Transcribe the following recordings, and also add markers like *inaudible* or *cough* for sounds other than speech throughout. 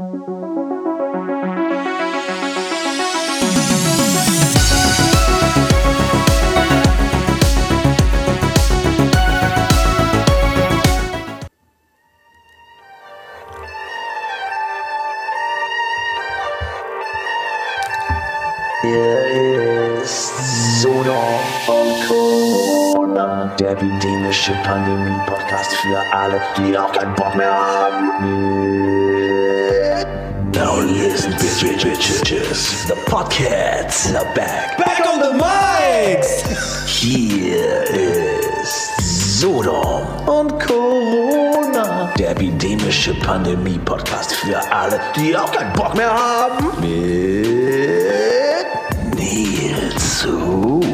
Hier ist Sodom und Corona, der epidemische Pandemie-Podcast für alle, die auch keinen Bock mehr haben. Bitches. The podcasts are back. Back on the mics! Hier ist Sodom und Corona, der epidemische Pandemie-Podcast für alle, die auch keinen Bock mehr haben. Mit Nils Ruf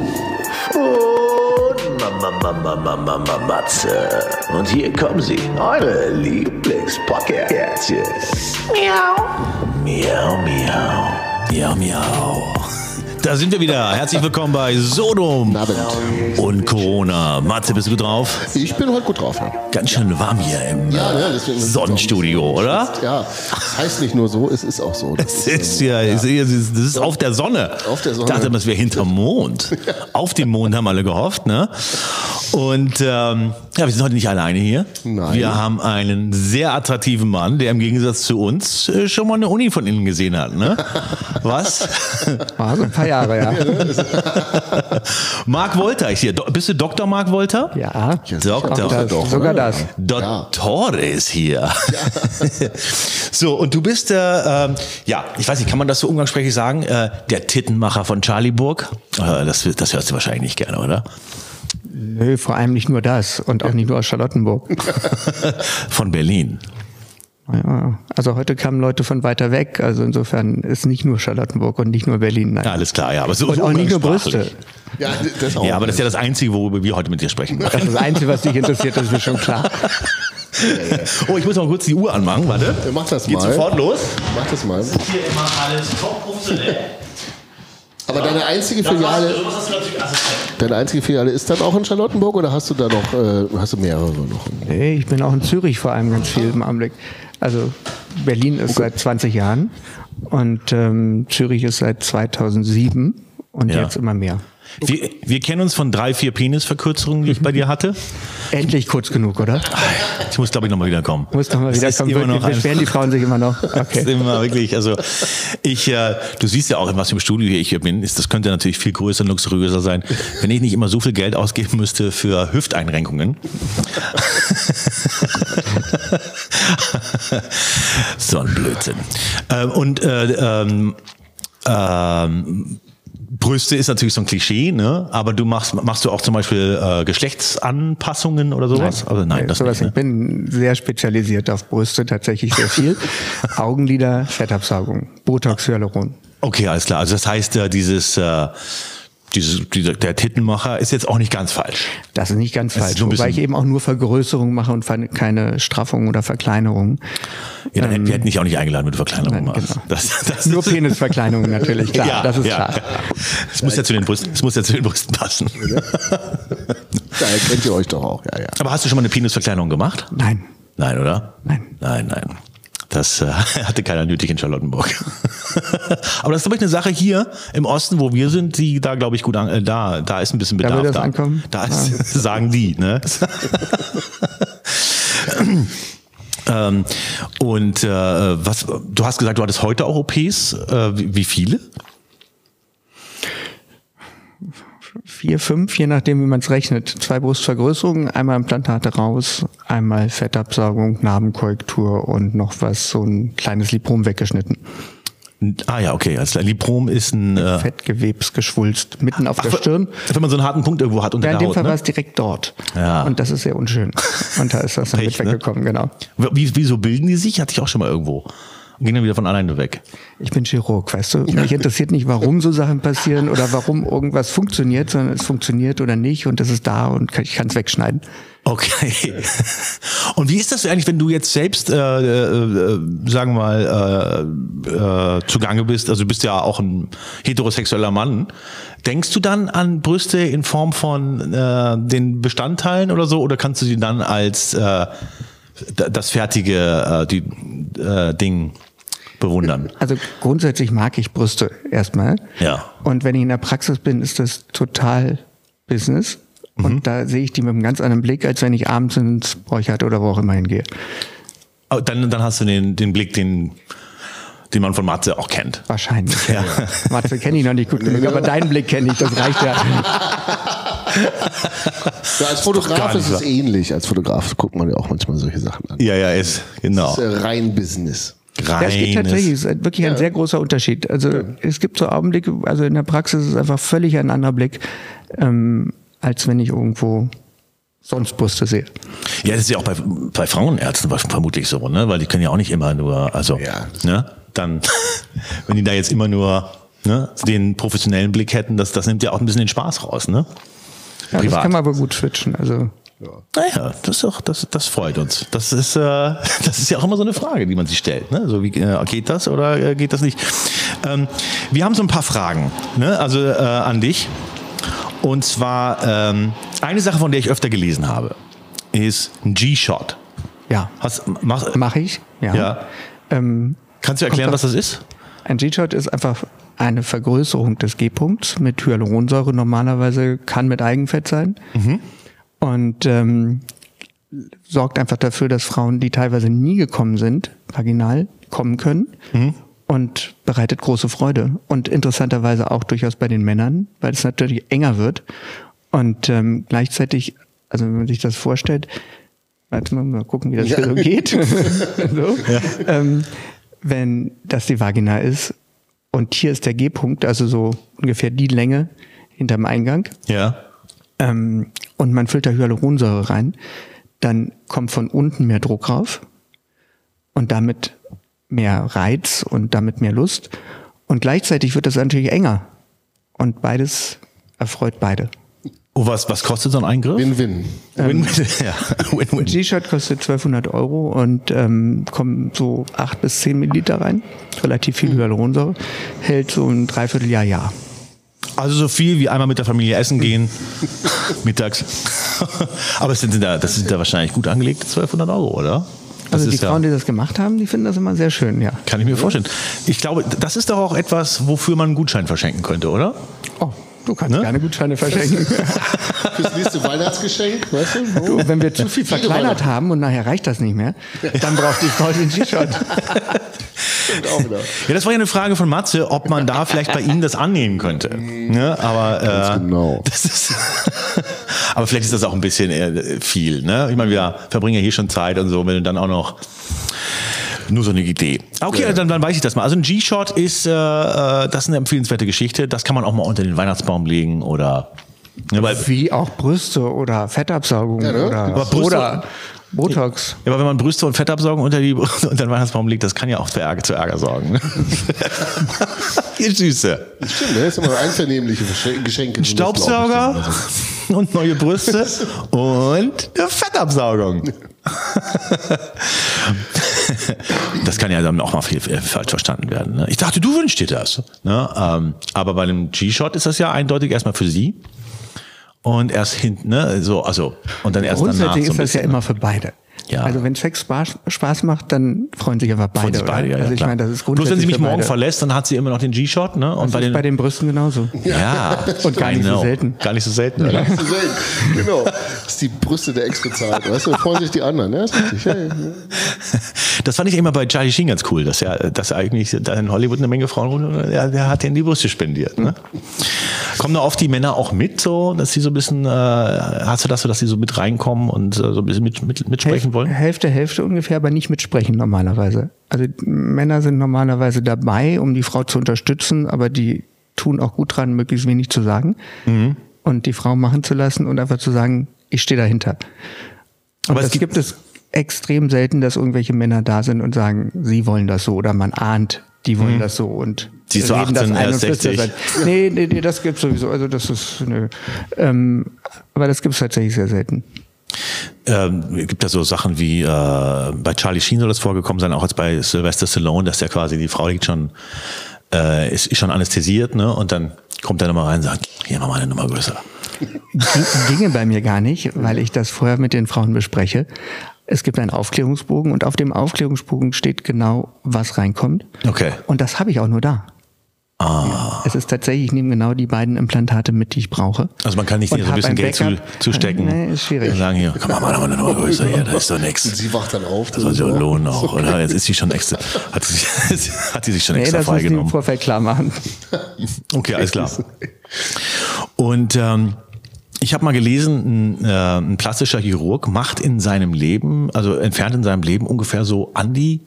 und Mama, Mama, Mama, Mama, Matze. Und hier kommen sie, eure Lieblingspodcasts. Miau. Miau, miau. Miau, miau. Da sind wir wieder. Herzlich willkommen bei Sodom Abend. und Corona. Matze, bist du gut drauf? Ich bin heute gut drauf. Ja, Ganz schön warm hier im ja, äh, ja deswegen Sonnenstudio, oder? Ja, das heißt nicht nur so, es ist auch so. Das Das ist ja, ich sehe, das ist- das ist auf der Sonne. Auf der Sonne. Ich dachte, das wäre hinterm Mond. *laughs* Auf dem Mond haben alle gehofft, ne? Und ähm, ja, wir sind heute nicht alleine hier. Nein. Wir haben einen sehr attraktiven Mann, der im Gegensatz zu uns äh, schon mal eine Uni von innen gesehen hat, ne? *laughs* Was? Ah, so ein paar Jahre, ja. *laughs* Marc Wolter ist hier. Do bist du Dr. Marc Wolter? Ja, Doktor. das, doch, sogar das. Dottore ist hier. *laughs* so, und du bist, äh, ähm, ja, ich weiß nicht, kann man das so umgangssprachlich sagen? Äh, der Tittenmacher von Charlieburg? Äh, das, das hörst du wahrscheinlich nicht gerne, oder? Nö, vor allem nicht nur das und auch nicht nur aus Charlottenburg. *laughs* von Berlin. Ja, also heute kamen Leute von weiter weg, also insofern ist nicht nur Charlottenburg und nicht nur Berlin. Nein. Ja, alles klar, ja. Aber so, und so auch nicht nur. Brüste. Ja, das auch. Ja, aber das ist ja das Einzige, worüber wir heute mit dir sprechen. Das ist das Einzige, was dich interessiert, das ist mir schon klar. *laughs* Oh, ich muss mal kurz die Uhr anmachen, warte. Mach das Geht mal. sofort los. Mach das mal. Hier immer alles top professionell. Aber deine einzige Filiale, deine einzige Filiale ist dann auch in Charlottenburg oder hast du da noch, äh, hast du mehrere noch? Nee, ich bin auch in Zürich vor allem ganz viel im Anblick. Also Berlin ist seit 20 Jahren und ähm, Zürich ist seit 2007 und Ja. jetzt immer mehr. Wir, wir kennen uns von drei, vier Penisverkürzungen, die ich bei dir hatte. Endlich kurz genug, oder? Ich muss, glaube ich, nochmal wiederkommen. Muss doch mal Es wieder ist kommen. immer noch Beschweren die Frauen sich immer noch. *laughs* Das ist Okay. immer wirklich, also ich, äh, du siehst ja auch, in was einem Studio hier ich hier bin, ist, das könnte natürlich viel größer und luxuriöser sein, wenn ich nicht immer so viel Geld ausgeben müsste für Hüfteinrenkungen. *laughs* so ein Blödsinn. Ähm, und äh, ähm, ähm, Brüste ist natürlich so ein Klischee, ne? Aber du machst, machst du auch zum Beispiel äh, Geschlechtsanpassungen oder sowas? also nein, Nee, das sowas nicht. nicht. Ne? Ich bin sehr spezialisiert auf Brüste, tatsächlich sehr viel. *laughs* Augenlider, Fettabsaugung, Botox, Hyaluron. Okay, alles klar. Also das heißt, äh, dieses, äh, dieses, dieser, der Tittenmacher ist jetzt auch nicht ganz falsch. Das ist nicht ganz Das falsch, wobei ich eben auch nur Vergrößerung mache und keine Straffung oder Verkleinerung. Ja, dann hätten wir hätten dich auch nicht eingeladen, wenn du Verkleinerung Ähm, Nein, machst. genau. Das, das Nur ist- Penisverkleinerung natürlich, klar, *laughs* ja, das ist ja, klar. Es muss ja zu den Brüsten, es muss ja zu den Brüsten passen. *laughs* Daher kennt ihr euch doch auch, ja, ja. Aber hast du schon mal eine Penisverkleinerung gemacht? Nein, Nein, oder? Nein. Nein, nein. Das äh, *laughs* hatte keiner nötig in Charlottenburg. *laughs* Aber das ist, glaube ich, eine Sache hier im Osten, wo wir sind, die da, glaube ich, gut an, äh, da, da ist ein bisschen Da Bedarf will das ankommen? Da ist, *laughs* sagen die, ne? ähm, und äh, was, du hast gesagt, du hattest heute auch OPs. Äh, wie, wie viele? Vier, fünf, je nachdem, wie man es rechnet. Zwei Brustvergrößerungen, einmal Implantate raus, einmal Fettabsaugung, Narbenkorrektur und noch was, so ein kleines Liprom weggeschnitten. Ah ja, okay. Also Liprom ist ein äh, Fettgewebsgeschwulst, mitten auf der Stirn. Wenn man so einen harten Punkt irgendwo hat unter Ja, in der dem Haut. Fall war Ne? es direkt dort. Ja. Und das ist sehr unschön. Und da ist das dann Pech, mit ne? weggekommen, genau. Wie, wieso bilden die sich? Hatte ich auch schon mal irgendwo. Und gehen dann wieder von alleine weg. Ich bin Chirurg, weißt du? Mich interessiert nicht, warum so Sachen passieren oder warum irgendwas funktioniert, sondern es funktioniert oder nicht und es ist da und ich kann es wegschneiden. Okay. *laughs* Und wie ist das eigentlich, wenn du jetzt selbst, äh, äh, sagen wir mal, äh, äh, zugange bist? Also du bist ja auch ein heterosexueller Mann. Denkst du dann an Brüste in Form von äh, den Bestandteilen oder so? Oder kannst du die dann als äh, das fertige äh, die, äh, Ding bewundern. Also grundsätzlich mag ich Brüste erstmal. Ja. Und wenn ich in der Praxis bin, ist das total Business. Und Mhm. da sehe ich die mit einem ganz anderen Blick, als wenn ich abends ins Borchardt oder wo auch immer hingehe. Oh, Dann, dann hast du den, den Blick, den, den man von Matze auch kennt. Wahrscheinlich. Ja. *laughs* Matze kenne ich noch nicht gut genug, aber deinen Blick kenne ich, das reicht ja. Ja, als Fotograf nicht ist es ähnlich. Als Fotograf guckt man ja auch manchmal solche Sachen an. Ja, ja, ist, genau. Das ist ja rein Business. Ja, es gibt tatsächlich, es Reines. ist wirklich ein sehr großer Unterschied. Also es gibt so Augenblicke, also in der Praxis ist es einfach völlig ein anderer Blick, ähm, als wenn ich irgendwo sonst Brüste sehe. Ja, das ist ja auch bei, bei Frauenärzten vermutlich so, ne? Weil die können ja auch nicht immer nur, also, Ja. ne? Dann, *laughs* wenn die da jetzt immer nur ne, den professionellen Blick hätten, das, das nimmt ja auch ein bisschen den Spaß raus, ne? Ja, das Privat. kann man aber gut switchen. Also Naja, das, ist doch, das, das freut uns. Das ist, äh, *laughs* das ist ja auch immer so eine Frage, die man sich stellt. Ne? So wie, äh, geht das oder äh, geht das nicht? Ähm, wir haben so ein paar Fragen, ne? also äh, an dich. Und zwar ähm, eine Sache, von der ich öfter gelesen habe, ist ein G-Shot. ja, Hast, mach, mache ich. Ja. Ja. Ähm, Kannst du erklären, was das ist? Ein G-Shot ist einfach eine Vergrößerung des G-Punkts mit Hyaluronsäure. Normalerweise kann mit Eigenfett sein. Und ähm, sorgt einfach dafür, dass Frauen, die teilweise nie gekommen sind, vaginal kommen können. Und bereitet große Freude. Und interessanterweise auch durchaus bei den Männern, weil es natürlich enger wird. Und ähm, gleichzeitig, also wenn man sich das vorstellt, warte mal, mal gucken, wie das hier so geht. *laughs* so. Ähm, wenn das die Vagina ist und hier ist der G-Punkt, also so ungefähr die Länge hinterm Eingang, Ja. ähm, und man füllt da Hyaluronsäure rein, dann kommt von unten mehr Druck rauf und damit mehr Reiz und damit mehr Lust. Und gleichzeitig wird das natürlich enger. Und beides erfreut beide. Oh, was, was kostet so ein Eingriff? Win-win. Win, *laughs* ja, win, win. G-Shot kostet 1200 Euro und ähm, kommen so 8 bis 10 Milliliter rein. Relativ viel Hyaluronsäure. Hält so ein Dreivierteljahr, Jahr. Also so viel wie einmal mit der Familie essen gehen, *laughs* mittags. *laughs* Aber es sind da, das sind da wahrscheinlich gut angelegt, 1200 Euro, oder? Das Also die ist ja- Frauen, die das gemacht haben, die finden das immer sehr schön, ja. Kann ich mir vorstellen. Ich glaube, das ist doch auch etwas, wofür man einen Gutschein verschenken könnte, oder? Oh, du kannst Ne? gerne Gutscheine verschenken. *laughs* Fürs nächste Weihnachtsgeschenk, weißt du? Du, wenn wir zu viel verkleinert haben und nachher reicht das nicht mehr, dann braucht die Frau den G-Shot. Stimmt auch wieder. Ja, das war ja eine Frage von Matze, ob man da vielleicht bei Ihnen das annehmen könnte. Ne? Aber, äh, genau. *laughs* das ist aber vielleicht ist das auch ein bisschen äh, viel. Ne? Ich meine, wir verbringen ja hier schon Zeit und so, wenn du dann auch noch nur so eine Idee. Okay, dann, dann weiß ich das mal. Also ein G-Shot ist, äh, äh, das ist eine empfehlenswerte Geschichte. Das kann man auch mal unter den Weihnachtsbaum legen oder ne, weil, Wie auch Brüste oder Fettabsaugung Ja, ne? oder, Brüste- oder Botox. Ja, aber wenn man Brüste und Fettabsaugung unter, die, *laughs* unter den Weihnachtsbaum legt, das kann ja auch für Ärger, zu Ärger sorgen. *laughs* Ihr Süße. Stimmt, ne? ist immer einvernehmliche Geschenke. auch Staubsauger *laughs* und neue Brüste und eine Fettabsaugung. Das kann ja dann auch mal viel, viel falsch verstanden werden. Ne? Ich dachte, du wünschst dir das. Ne? Ähm, aber bei einem G-Shot ist das ja eindeutig erstmal für sie. Und erst hinten, ne? So, also, und dann erst danach. Grundsätzlich So ist das ja immer für beide. Ja. Also wenn Sex Spaß, Spaß macht, dann freuen sich aber beide. Sich beide, ja, also ja, ich klar. meine, das ist Bloß wenn sie grundsätzlich mich morgen verlässt, dann hat sie immer noch den G-Shot, ne? Und Das bei ist den, bei den Brüsten genauso. ja, Und gar nicht so know. selten. Gar nicht so selten, oder? Zu selten. Genau. Das ist die Brüste der Ex bezahlt. Weißt du, da freuen sich die anderen. Ne? Das fand ich immer bei Charlie Sheen ganz cool, dass er, dass er eigentlich da in Hollywood eine Menge Frauen rum, der, der hat denen die Brüste spendiert. Ne? Kommen da oft die Männer auch mit, so, dass sie so ein bisschen, äh, hast du das so, dass sie so mit reinkommen und äh, so ein bisschen mit, mit, mitsprechen wollen? Hälfte, Hälfte ungefähr, aber nicht mitsprechen normalerweise. Also Männer sind normalerweise dabei, um die Frau zu unterstützen, aber die tun auch gut dran, möglichst wenig zu sagen Mhm. und die Frau machen zu lassen und einfach zu sagen, ich stehe dahinter. Und Aber es das gibt- gibt, es extrem selten, dass irgendwelche Männer da sind und sagen, sie wollen das so oder man ahnt, die wollen das so und Mhm. Sie so reden das 18, ein er und ist flüstern 60. das. Nee, nee, nee, das gibt's sowieso. Also das ist nö. Ähm, aber das gibt's tatsächlich sehr selten. Ähm, gibt ja so Sachen wie äh, bei Charlie Sheen soll das vorgekommen sein, auch jetzt bei Sylvester Stallone, dass der quasi die Frau liegt schon äh, ist, ist schon anästhesiert, ne? Und dann kommt er nochmal rein und sagt, hier mach mal eine Nummer größer. Ging- ginge bei mir gar nicht, weil ich das vorher mit den Frauen bespreche. Es gibt einen Aufklärungsbogen und auf dem Aufklärungsbogen steht genau, was reinkommt. Okay. Und das habe ich auch nur da. Ah. Es ist tatsächlich, ich nehme genau die beiden Implantate mit, die ich brauche. Also man kann nicht so ein bisschen Geld zu, zustecken. Nee, ist schwierig. Und sagen hier, komm mal, mach mal eine neue Größe hier, da ist doch nichts. Sie wacht dann auf. Das soll sich auch lohnen auch, oder? Jetzt ist sie schon extra, hat sie, sich- *laughs* hat sie sich schon Nee, extra das muss ich im freigenommen. Vorfeld klar machen. Okay, alles klar. *laughs* Und ähm, ich habe mal gelesen, ein, äh, ein plastischer Chirurg macht in seinem Leben, also entfernt in seinem Leben ungefähr so an die,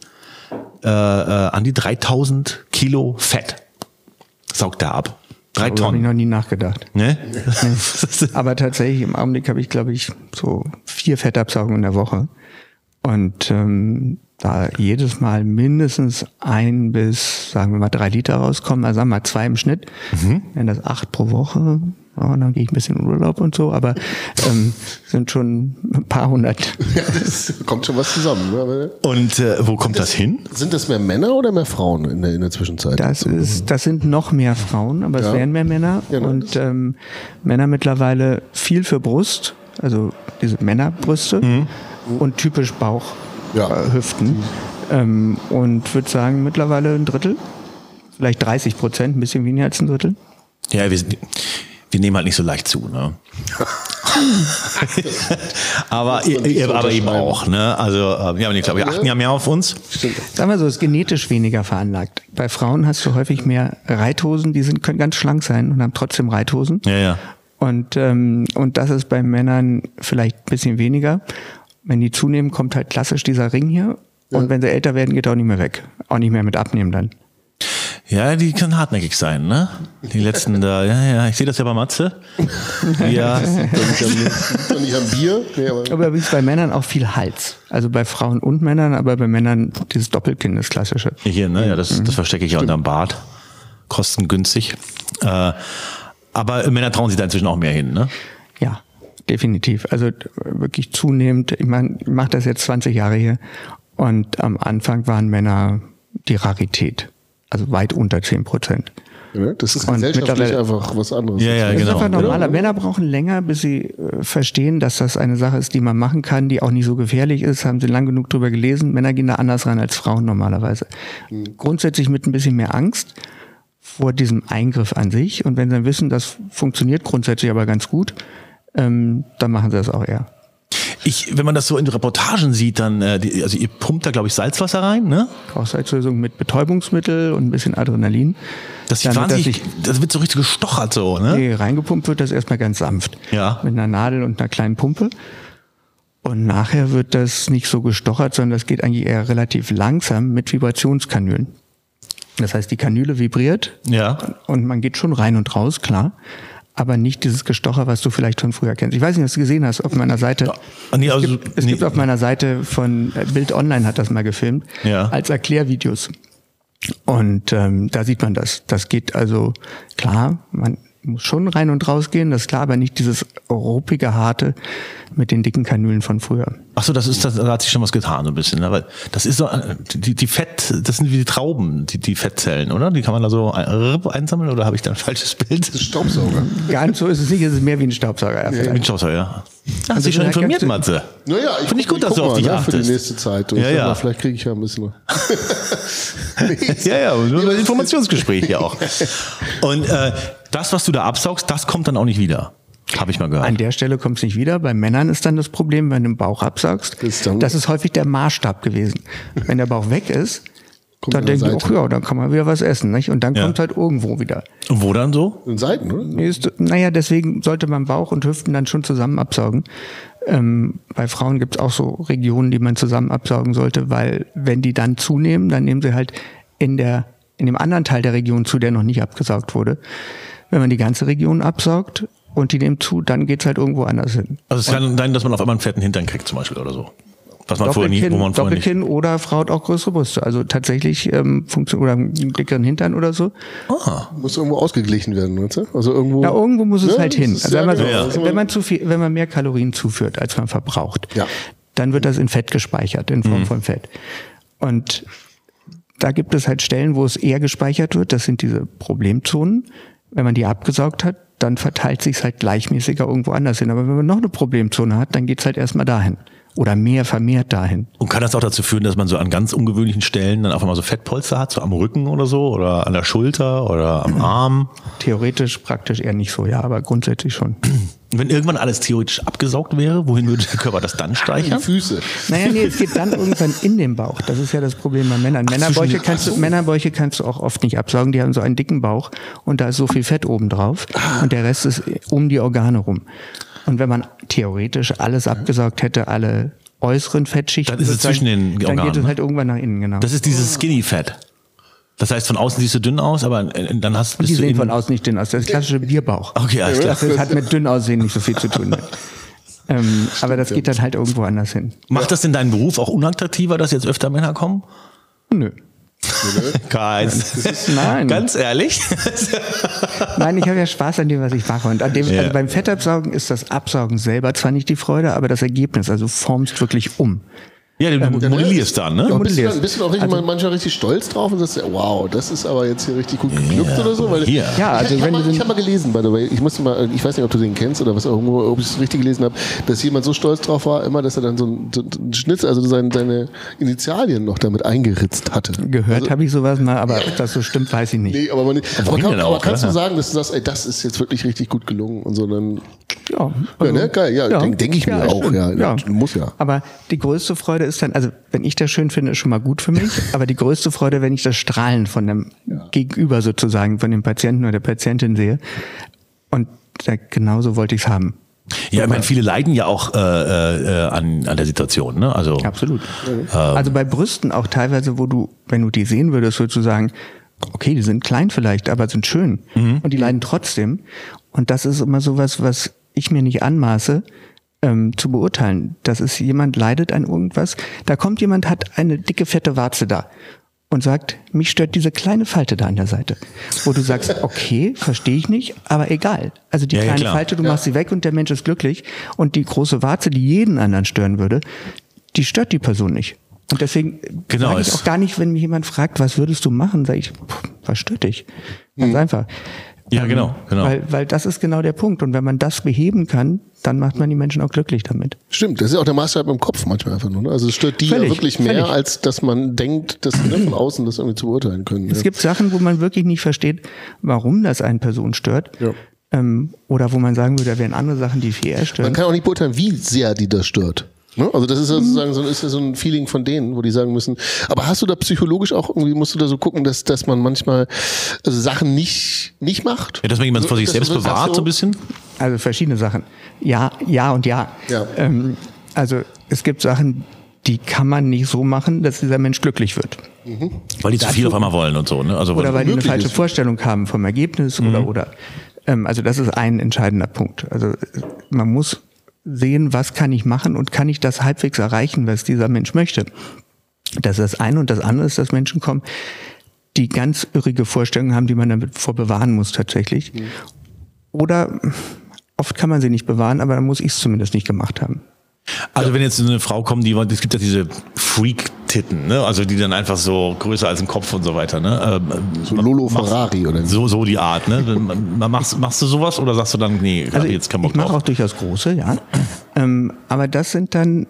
äh, äh, an die 3000 Kilo Fett. Saugt er ab. Drei Darüber habe ich Tonnen. noch nie nachgedacht. Ne? *laughs* Aber tatsächlich im Augenblick habe ich, glaube ich, so vier Fettabsaugungen in der Woche. Und ähm, da jedes Mal mindestens ein bis, sagen wir mal, drei Liter rauskommen, also sagen wir mal zwei im Schnitt, Mhm. wenn das acht pro Woche, ja, dann gehe ich ein bisschen in Urlaub und so, aber ähm, sind schon ein paar hundert. *laughs* Ja, das kommt schon was zusammen. Ne? Und äh, wo kommt das hin? Sind das mehr Männer oder mehr Frauen in der, in der Zwischenzeit? Das ist, das sind noch mehr Frauen, aber es Ja. wären mehr Männer Ja, ne, und ähm, Männer mittlerweile viel für Brust, also diese Männerbrüste und typisch Bauch, Ja. äh, Hüften ähm, und würde sagen mittlerweile ein Drittel, vielleicht 30 Prozent, ein bisschen weniger als ein Drittel. Ja, wir, sind- wir nehmen halt nicht so leicht zu, ne? *laughs* aber, ihr, so aber eben auch, ne? Also, äh, ja, ich glaube, wir achten ja mehr auf uns. Sagen wir so, ist genetisch weniger veranlagt. Bei Frauen hast du häufig mehr Reithosen, die sind, können ganz schlank sein und haben trotzdem Reithosen. Ja, ja. Und, ähm, und das ist bei Männern vielleicht ein bisschen weniger. Wenn die zunehmen, kommt halt klassisch dieser Ring hier. Und wenn sie älter werden, geht er auch nicht mehr weg. Auch nicht mehr mit abnehmen dann. Ja, die können hartnäckig sein, ne? Die letzten da, ja, ja, ich sehe das ja bei Matze. Ja, Doch nicht am, Bier. Nee, aber Aber übrigens bei Männern auch viel Hals. Also bei Frauen und Männern, aber bei Männern dieses Doppelkinn, das klassische. hier, ne? Ja, das, das verstecke ich ja unterm Bart. Kostengünstig. Äh, aber Männer trauen sich da inzwischen auch mehr hin, ne? Ja, definitiv. Also wirklich zunehmend. Ich meine, ich mache das jetzt 20 Jahre hier. Und am Anfang waren Männer die Rarität. Also weit unter 10 Prozent. ne, das ist Und gesellschaftlich einfach was anderes. Ja, ja, Das genau. ist einfach normaler. Genau. Männer brauchen länger, bis sie äh, verstehen, dass das eine Sache ist, die man machen kann, die auch nicht so gefährlich ist. Haben sie lang genug drüber gelesen. Männer gehen da anders ran als Frauen normalerweise. Grundsätzlich mit ein bisschen mehr Angst vor diesem Eingriff an sich. Und wenn sie dann wissen, das funktioniert grundsätzlich aber ganz gut, ähm, dann machen sie das auch eher. Ich, wenn man das so in Reportagen sieht, dann, äh, die, also ihr pumpt da, glaube ich, Salzwasser rein, ne? Kochsalzlösung mit Betäubungsmittel und ein bisschen Adrenalin. Das, Damit das wahnsinnig, sich- das wird so richtig gestochert so, ne? Nee, reingepumpt wird das erstmal ganz sanft. Ja. Mit einer Nadel und einer kleinen Pumpe. Und nachher wird das nicht so gestochert, sondern das geht eigentlich eher relativ langsam mit Vibrationskanülen. Das heißt, die Kanüle vibriert Ja. und man geht schon rein und raus, klar. Aber nicht dieses Gestocher, was du vielleicht von früher kennst. Ich weiß nicht, was du gesehen hast auf meiner Seite. Ah, nee, also, es gibt, es nee. gibt auf meiner Seite von äh, Bild Online hat das mal gefilmt Ja. als Erklärvideos. Und ähm, da sieht man das. Das geht also klar, man muss schon rein und raus gehen, das ist klar, aber nicht dieses ruppige, harte mit den dicken Kanülen von früher. Ach so, das ist, das, da hat sich schon was getan, so ein bisschen. Aber das ist so, äh, die, die Fett, das sind wie die Trauben, die, die Fettzellen, oder? Die kann man da so ein- einsammeln oder habe ich da ein falsches Bild? Das ist Staubsauger. Ganz so ist es nicht, es ist mehr wie ein Staubsauger. Ja, vielleicht. bin Staubsauger, ja. Hast Also dich schon vielleicht informiert, Matze? Naja, ich Finde ich gut, dass du auf dich ne, Für die achtest. nächste Zeit. Und Ja, ja. Mal, vielleicht kriege ich ja ein bisschen. *laughs* Ja, ja, nur ein Informationsgespräch hier auch. *laughs* Und äh, das, was du da absaugst, das kommt dann auch nicht wieder. Habe ich mal gehört. An der Stelle kommt es nicht wieder. Bei Männern ist dann das Problem, wenn du den Bauch absaugst. Ist dann- das ist häufig der Maßstab gewesen. Wenn der Bauch weg ist, Kommt dann die, Seite. ach ja, dann kann man wieder was essen. Nicht? Und dann Ja. kommt halt irgendwo wieder. Und wo dann so? In Seiten, oder? Ist, naja, deswegen sollte man Bauch und Hüften dann schon zusammen absaugen. Ähm, bei Frauen gibt es auch so Regionen, die man zusammen absaugen sollte, weil wenn die dann zunehmen, dann nehmen sie halt in der in dem anderen Teil der Region zu, der noch nicht abgesaugt wurde. Wenn man die ganze Region absaugt und die nehmen zu, dann geht's halt irgendwo anders hin. Also es kann sein, dass man auf einmal einen fetten Hintern kriegt zum Beispiel oder so. Was man vorher nie, Doppelkinn, wo man vorher nicht. Doppelkinn oder Frau hat auch größere Brüste. Also tatsächlich ähm, funktioniert oder einen dickeren Hintern oder so. Ah, Muss irgendwo ausgeglichen werden, weißt du? Also irgendwo. Ja, irgendwo muss es Ne? halt hin. Also ja wenn, man, genau. Ja. Wenn man zu viel, wenn man mehr Kalorien zuführt, als man verbraucht, Ja. dann wird das in Fett gespeichert, in Mhm. Form von Fett. Und da gibt es halt Stellen, wo es eher gespeichert wird. Das sind diese Problemzonen. Wenn man die abgesaugt hat, dann verteilt sich halt gleichmäßiger irgendwo anders hin. Aber wenn man noch eine Problemzone hat, dann geht's halt erstmal dahin. oder mehr vermehrt dahin. Und kann das auch dazu führen, dass man so an ganz ungewöhnlichen Stellen dann einfach mal so Fettpolster hat, so am Rücken oder so oder an der Schulter oder am *clears throat* Arm? Theoretisch, praktisch eher nicht so, ja, aber grundsätzlich schon. *clears throat* Und wenn irgendwann alles theoretisch abgesaugt wäre, wohin würde der Körper das dann Die streichern? Füße. Naja, nee, es geht dann irgendwann in den Bauch. Das ist ja das Problem bei Männern. Männerbäuche zwischen- kannst, du, Männerbäuche kannst du auch oft nicht absaugen. Die haben so einen dicken Bauch und da ist so viel Fett oben drauf und der Rest ist um die Organe rum. Und wenn man theoretisch alles abgesaugt hätte, alle äußeren Fettschichten, Dann ist es zwischen den Dann Organen, geht es ne? halt irgendwann nach innen, genau. Das ist dieses Skinny Fat. Das heißt, von außen siehst du dünn aus, aber äh, dann hast und die bist du sehen innen- von außen nicht dünn aus. Das ist klassische Bierbauch. Okay, alles klar. Das hat mit dünn aussehen nicht so viel zu tun. *laughs* ähm, aber das geht dann halt irgendwo anders hin. Macht das denn deinen Beruf auch unattraktiver, dass jetzt öfter Männer kommen? Nö. Keins. Nein. Ganz ehrlich? *laughs* Nein, ich habe ja Spaß an dem, was ich mache. Und an dem, Ja. also beim Fettabsaugen ist das Absaugen selber zwar nicht die Freude, aber das Ergebnis, also du formst wirklich um. Ja, du modellierst dann, ne? Ja, bist, du modellierst. dann, bist du auch richtig, Also- manchmal richtig stolz drauf und sagst, wow, das ist aber jetzt hier richtig gut geglückt oder so? Weil hier. Ja, also ich, ich wenn habe du mal, ich hab gelesen, by the way, ich musste mal, ich weiß nicht, ob du den kennst oder was auch irgendwo, ob ich es richtig gelesen habe, dass jemand so stolz drauf war, immer, dass er dann so einen, so einen Schnitz, also seine, seine Initialien noch damit eingeritzt hatte. Gehört habe ich sowas mal, aber ob das so stimmt, weiß ich nicht. Nee, aber, man, aber, kann, aber kannst ne? du sagen, dass du sagst, ey, das ist jetzt wirklich richtig gut gelungen und so dann, Ja, ja, ne, geil, ja, denk, denk ich mir auch, stimmt, ja, muss ja. Aber die größte Freude ist dann, also wenn ich das schön finde, ist schon mal gut für mich, *laughs* aber die größte Freude, wenn ich das Strahlen von dem Gegenüber sozusagen, von dem Patienten oder der Patientin sehe. Und da, genauso wollte ich es haben. Ja, ich meine, viele leiden ja auch äh, äh, an, an der Situation, ne? Also Absolut. Also bei Brüsten auch teilweise, wo du, wenn du die sehen würdest, würdest du sagen, okay, die sind klein vielleicht, aber sind schön. Und die leiden trotzdem. Und das ist immer sowas, was ich mir nicht anmaße, ähm, zu beurteilen. Das ist jemand leidet an irgendwas. Da kommt jemand, hat eine dicke, fette Warze da und sagt, mich stört diese kleine Falte da an der Seite. Wo du sagst, *laughs* okay, verstehe ich nicht, aber egal. Also die Ja, ja, kleine klar. Falte, du machst sie weg und der Mensch ist glücklich. Und die große Warze, die jeden anderen stören würde, die stört die Person nicht. Und deswegen Genau, sage ich auch gar nicht, wenn mich jemand fragt, was würdest du machen, sage ich, pff, was stört dich? Ganz einfach. Ja, genau, genau. Weil, weil das ist genau der Punkt. Und wenn man das beheben kann, dann macht man die Menschen auch glücklich damit. Stimmt, das ist ja auch der Maßstab im Kopf manchmal einfach nur. Ne? Also es stört die ja Völlig, wirklich mehr, völlig. als dass man denkt, dass wir von außen das irgendwie zu beurteilen können. Es ja. gibt Sachen, wo man wirklich nicht versteht, warum das eine Person stört. Ja. Ähm, oder wo man sagen würde, da wären andere Sachen, die viel eher Man stören. kann auch nicht beurteilen, wie sehr die das stört. Ne? Also das ist ja sozusagen so, ist ja so ein Feeling von denen, wo die sagen müssen. Aber hast du da psychologisch auch irgendwie, musst du da so gucken, dass, dass man manchmal also Sachen nicht, nicht macht? ja, dass man jemand vor sich Das- selbst bewahrt, so ein bisschen. Also verschiedene Sachen. Ja, ja und ja. Ja. Ähm, also es gibt Sachen, die kann man nicht so machen, dass dieser Mensch glücklich wird. Weil die zu viel auf einmal wollen und so, ne? Also Oder weil die eine falsche ist. Vorstellung haben vom Ergebnis oder oder. Ähm, also das ist ein entscheidender Punkt. Also äh, man muss sehen, was kann ich machen und kann ich das halbwegs erreichen, was dieser Mensch möchte. Das ist das eine und das andere ist, dass Menschen kommen, die ganz irrige Vorstellungen haben, die man damit vor bewahren muss tatsächlich. Oder oft kann man sie nicht bewahren, aber dann muss ich es zumindest nicht gemacht haben. Also wenn jetzt eine Frau kommt, die es gibt ja diese Freak-Titten, ne? Also die dann einfach so größer als ein Kopf und so weiter, ne? Ähm, So Lolo Ferrari oder so, so die Art, ne? Machst, machst du sowas oder sagst du dann, nee, Also jetzt keinen Bock ich mache auch durchaus große, ja. ähm, aber das sind dann,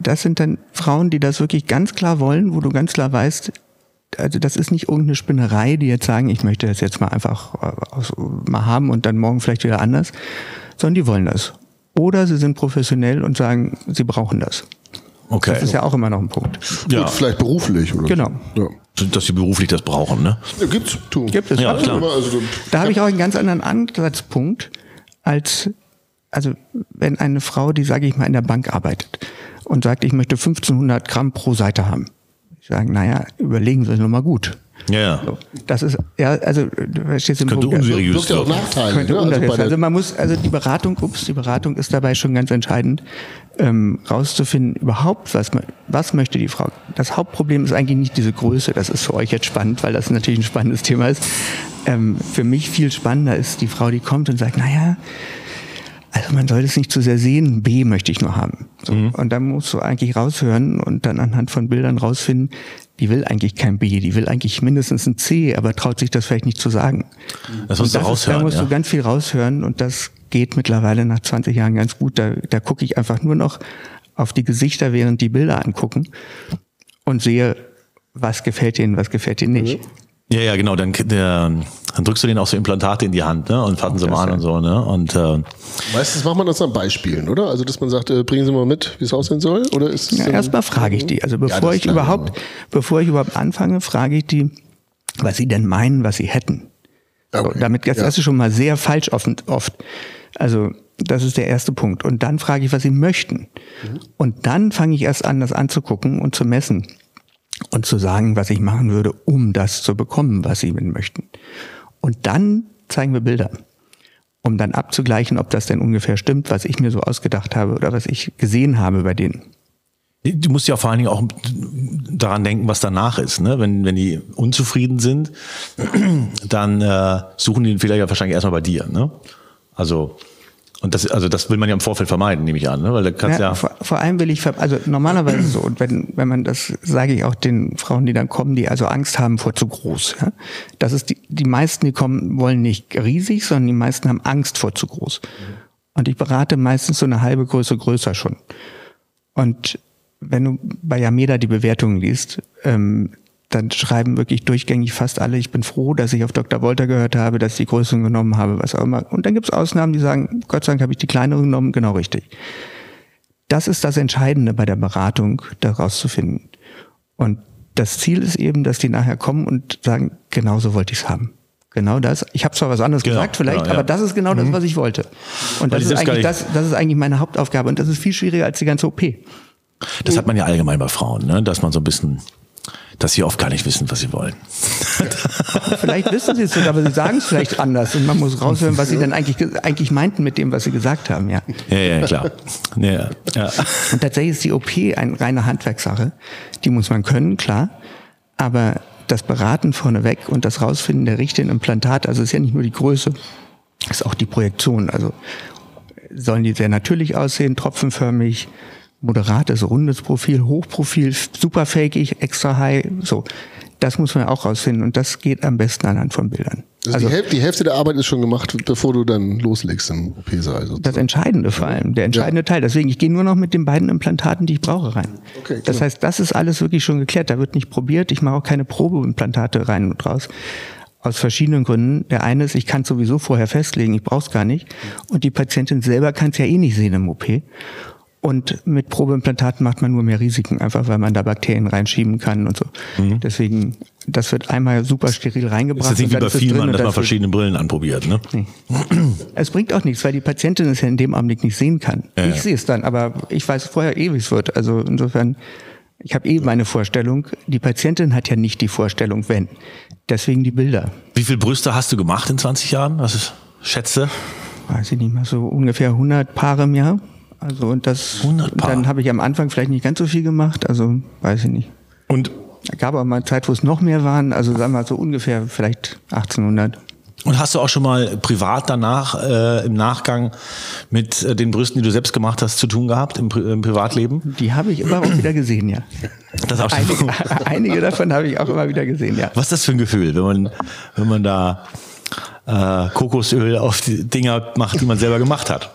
das sind dann Frauen, die das wirklich ganz klar wollen, wo du ganz klar weißt, also das ist nicht irgendeine Spinnerei, die jetzt sagen, ich möchte das jetzt mal einfach äh, mal haben und dann morgen vielleicht wieder anders, sondern die wollen das. Oder sie sind professionell und sagen, sie brauchen das. Okay. Das ist ja auch immer noch ein Punkt. ja, Gut, vielleicht beruflich oder Genau. so. Ja. dass sie beruflich das brauchen, ne? Ja, gibt's. Tu. Gibt es. Ja, klar. Also, Da habe ich auch einen ganz anderen Ansatzpunkt als, also wenn eine Frau, die sage ich mal in der Bank arbeitet und sagt, ich möchte 1500 Gramm pro Seite haben. Ich sage, naja, überlegen Sie noch mal gut. Ja, ja. So, das ist, ja, also, du verstehst den Könnte Punkt. unseriös wirkt ja auch. Nachteile. Könnte ne? also, unseriös bei sein. also man muss, also die Beratung, ups, die Beratung ist dabei schon ganz entscheidend, ähm, rauszufinden, überhaupt, was, man- was möchte die Frau. Das Hauptproblem ist eigentlich nicht diese Größe, das ist für euch jetzt spannend, weil das natürlich ein spannendes Thema ist. Ähm, für mich viel spannender ist die Frau, die kommt und sagt, naja, also man soll es nicht zu sehr sehen, B möchte ich nur haben. So. Und dann musst du eigentlich raushören und dann anhand von Bildern rausfinden, die will eigentlich kein B, die will eigentlich mindestens ein C, aber traut sich das vielleicht nicht zu sagen. Das musst du Und ist- raushören, Da musst ja. du ganz viel raushören und das geht mittlerweile nach 20 Jahren ganz gut. Da, da gucke ich einfach nur noch auf die Gesichter, während die Bilder angucken und sehe, was gefällt ihnen, was gefällt ihnen nicht. Ja, ja, genau. Dann, der, dann drückst du denen auch so Implantate in die Hand, ne? Und fassen sie mal an und so, ne? Und äh, Meistens macht man das an Beispielen, oder? Also, dass man sagt, äh, bringen Sie mal mit, wie es aussehen soll? Oder ist es Ja, erstmal frage ich die. Also Ja, bevor das ich ist klar, überhaupt, bevor ich überhaupt anfange, frage ich die, was sie denn meinen, was sie hätten. So, Okay, damit das ja. ist schon mal sehr falsch oft, oft. Also das ist der erste Punkt. Und dann frage ich, was sie möchten. Mhm. Und dann fange ich erst an, das anzugucken und zu messen und zu sagen, was ich machen würde, um das zu bekommen, was sie möchten. Und dann zeigen wir Bilder, um dann abzugleichen, ob das denn ungefähr stimmt, was ich mir so ausgedacht habe oder was ich gesehen habe bei denen. Du musst ja vor allen Dingen auch daran denken, was danach ist. Ne? Wenn, wenn die unzufrieden sind, *clears throat* dann äh, suchen die den Fehler ja wahrscheinlich erstmal bei dir. Ne? Also, und das, also das will man ja im Vorfeld vermeiden, nehme ich an. Ne? Weil da kannst ja, vor, vor allem will ich, also normalerweise so, und wenn, wenn man das, sage ich auch den Frauen, die dann kommen, die also Angst haben vor zu groß. Ja? Das ist die, die meisten, die kommen, wollen nicht riesig, sondern die meisten haben Angst vor zu groß. Und ich berate meistens so eine halbe Größe größer schon. Und wenn du bei Yameda die Bewertungen liest, ähm, dann schreiben wirklich durchgängig fast alle, ich bin froh, dass ich auf Dr. Wolter gehört habe, dass ich die Größeren genommen habe, was auch immer. Und dann gibt es Ausnahmen, die sagen, Gott sei Dank habe ich die kleineren genommen, genau richtig. Das ist das Entscheidende bei der Beratung, daraus zu finden. Und das Ziel ist eben, dass die nachher kommen und sagen, genau so wollte ich es haben. Genau das. Ich habe zwar was anderes Genau, gesagt, vielleicht, genau, ja. aber das ist genau das, was ich wollte. Und Weil das ist, eigentlich das, das ist eigentlich meine Hauptaufgabe. Und das ist viel schwieriger als die ganze OP. das hat man ja allgemein bei Frauen, ne? dass man so ein bisschen, dass sie oft gar nicht wissen, was sie wollen. *laughs* Vielleicht wissen sie es sogar, aber sie sagen es vielleicht anders. Und man muss raushören, was sie denn eigentlich, ge- eigentlich meinten mit dem, was sie gesagt haben. Ja. Ja, ja, klar. Ja, ja. Und tatsächlich ist die OP eine reine Handwerkssache. Die muss man können, klar. Aber das Beraten vorneweg und das Rausfinden der richtigen Implantate, also es ist ja nicht nur die Größe, ist auch die Projektion. Also sollen die sehr natürlich aussehen, tropfenförmig, moderates, rundes Profil, Hochprofil, super fakig, extra high, so. Das muss man auch rausfinden und das geht am besten anhand von Bildern. Also, die, Häl die Hälfte der Arbeit ist schon gemacht, bevor du dann loslegst im OP-Saal. Das. Entscheidende vor allem, der entscheidende Teil. Deswegen, ich gehe nur noch mit den beiden Implantaten, die ich brauche, rein. Okay, das klar. heißt, das ist alles wirklich schon geklärt. Da wird nicht probiert. Ich mache auch keine Probeimplantate rein und raus. Aus verschiedenen Gründen. Der eine ist, ich kann es sowieso vorher festlegen, ich brauche es gar nicht. Und die Patientin selber kann es ja eh nicht sehen im OP. Und mit Probeimplantaten macht man nur mehr Risiken, einfach weil man da Bakterien reinschieben kann und so. Deswegen, das wird einmal super steril reingebracht. Mhm. Ist jetzt nicht wie bei vielen, dass man verschiedene Brillen anprobiert. Ne? es bringt auch nichts, weil die Patientin es ja in dem Augenblick nicht sehen kann. Ja, ich ja. sehe es dann, aber ich weiß vorher eh, wie es wird. Also insofern, ich habe eh meine Vorstellung. Die Patientin hat ja nicht die Vorstellung, wenn. Deswegen die Bilder. Wie viele Brüste hast du gemacht in 20 Jahren? Was ist, schätze? Weiß ich nicht mehr, so ungefähr 100 Paare im Jahr. Also und das, 100 Paare? dann habe ich am Anfang vielleicht nicht ganz so viel gemacht. Also weiß ich nicht. Und, Es gab auch mal Zeit, wo es noch mehr waren. Also sagen wir mal so ungefähr vielleicht 1800. und hast du auch schon mal privat danach, äh, im Nachgang mit äh, den Brüsten, die du selbst gemacht hast, zu tun gehabt im, Pri im Privatleben? Die habe ich immer auch wieder gesehen, ja. Das auch Einige, *laughs* einige davon habe ich auch immer wieder gesehen, ja. Was ist das für ein Gefühl, wenn man, wenn man da äh, Kokosöl auf die Dinger macht, die man selber gemacht hat?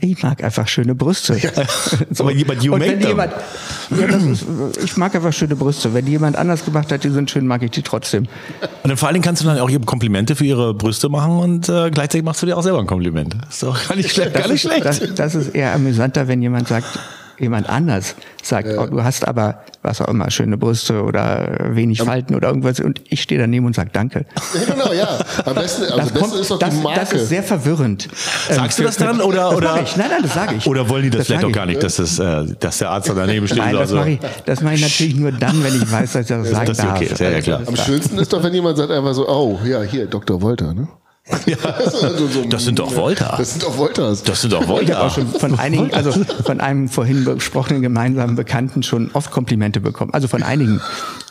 Ich mag einfach schöne Brüste. *laughs* Aber jemand, you make them. jemand, ja, das ist, ich mag einfach schöne Brüste. Wenn die jemand anders gemacht hat, die sind schön, mag ich die trotzdem. Und dann vor allen Dingen kannst du dann auch ihr Komplimente für ihre Brüste machen und äh, gleichzeitig machst du dir auch selber ein Kompliment. ist doch gar nicht schlecht. Gar nicht ist, schlecht. Das, das ist eher amüsanter, wenn jemand sagt, jemand anders sagt, oh, du hast aber, was auch immer, schöne Brüste oder wenig Falten oder irgendwas. Und ich stehe daneben und sage Danke. Ja, genau, ja. Am besten, also Das, das Beste kommt, ist doch das, die Marke. das ist sehr verwirrend. Ähm, Sagst du für- das dann oder oder Das. Nein, nein, das sage ich. Oder wollen die das, Das vielleicht auch gar nicht, dass das, äh, dass der Arzt dann daneben steht? Nein, das so. mache ich, das mache ich natürlich nur dann, wenn ich weiß, dass ich das sagen das okay, darf. ist ja, ja klar. Am schönsten ist doch, wenn jemand sagt einfach so, oh, ja, hier, Dr. Wolter, ne? *laughs* Ja. so, so, Das sind doch Volta. Das sind doch Wolters. Das sind doch Ich habe Volta. auch schon von einigen, also von einem vorhin besprochenen gemeinsamen Bekannten schon oft Komplimente bekommen. Also von einigen.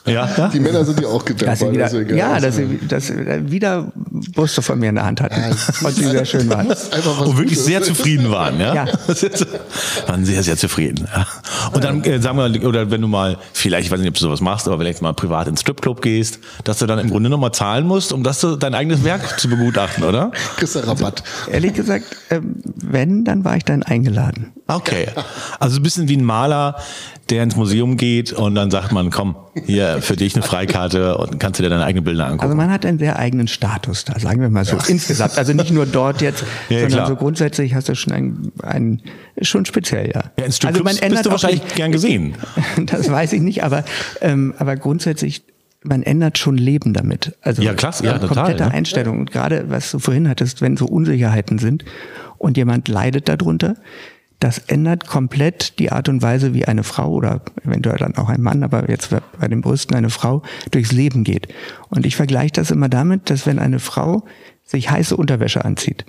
Ja? Die Männer sind ja auch gedacht, sie wieder, ja, dass sie, dass sie wieder Brüste von mir in der Hand hatten. Und sie sehr schön waren. *laughs* Und wirklich Gutes. sehr zufrieden waren, ja? Ja. *laughs* waren sehr, sehr zufrieden. Ja. Und dann, äh, sagen wir, oder wenn du mal, vielleicht, ich weiß nicht, ob du sowas machst, aber vielleicht mal privat ins Stripclub gehst, dass du dann im Grunde nochmal zahlen musst, um das zu, dein eigenes Werk zu begutachten, oder? Kriegst du Rabatt. Ehrlich gesagt, ähm, wenn, dann war ich dann eingeladen. Okay. Also ein bisschen wie ein Maler, der ins Museum geht und dann sagt man, komm, hier für dich eine Freikarte und kannst du dir deine eigenen Bilder angucken. Also man hat einen sehr eigenen Status da, sagen wir mal so insgesamt. Also nicht nur dort jetzt, *laughs* Ja, sondern klar. so grundsätzlich hast du schon ein, ein schon speziell, ja. ja, also Stripclubs bist du wahrscheinlich nicht- gern gesehen. *laughs* Das weiß ich nicht, aber, ähm, aber grundsätzlich, man ändert schon Leben damit. Also Ja, klasse, ja, eine total, komplette ne? Einstellung. Und gerade, was du vorhin hattest, wenn so Unsicherheiten sind und jemand leidet darunter, das ändert komplett die Art und Weise, wie eine Frau oder eventuell dann auch ein Mann, aber jetzt bei den Brüsten eine Frau durchs Leben geht. Und ich vergleiche das immer damit, dass wenn eine Frau sich heiße Unterwäsche anzieht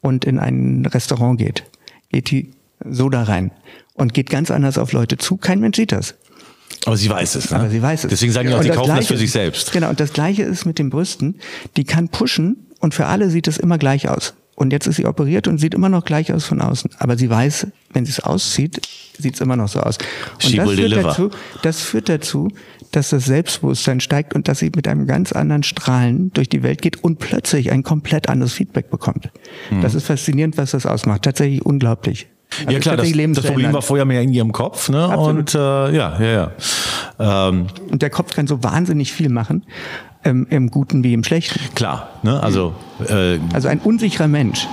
und in ein Restaurant geht, geht die so da rein und geht ganz anders auf Leute zu. Kein Mensch sieht das. Aber sie weiß es. Ne? Aber sie weiß es. Deswegen sagen die auch, sie kaufen das Gleiche- für sich selbst. Genau, und das Gleiche ist mit den Brüsten. Die kann pushen und für alle sieht es immer gleich aus. Und jetzt ist sie operiert und sieht immer noch gleich aus von außen. Aber sie weiß, wenn sie es auszieht, sieht es immer noch so aus. Und She das führt, deliver. dazu, das führt dazu, dass das Selbstbewusstsein steigt und dass sie mit einem ganz anderen Strahlen durch die Welt geht und plötzlich ein komplett anderes Feedback bekommt. Das ist faszinierend, was das ausmacht. Tatsächlich unglaublich. Also ja klar, das, das Problem war vorher mehr in ihrem Kopf. Ne? Und äh, ja, ja, ja. Ähm, Und der Kopf kann so wahnsinnig viel machen, ähm, im Guten wie im Schlechten. klar, ne? also äh, Also ein unsicherer Mensch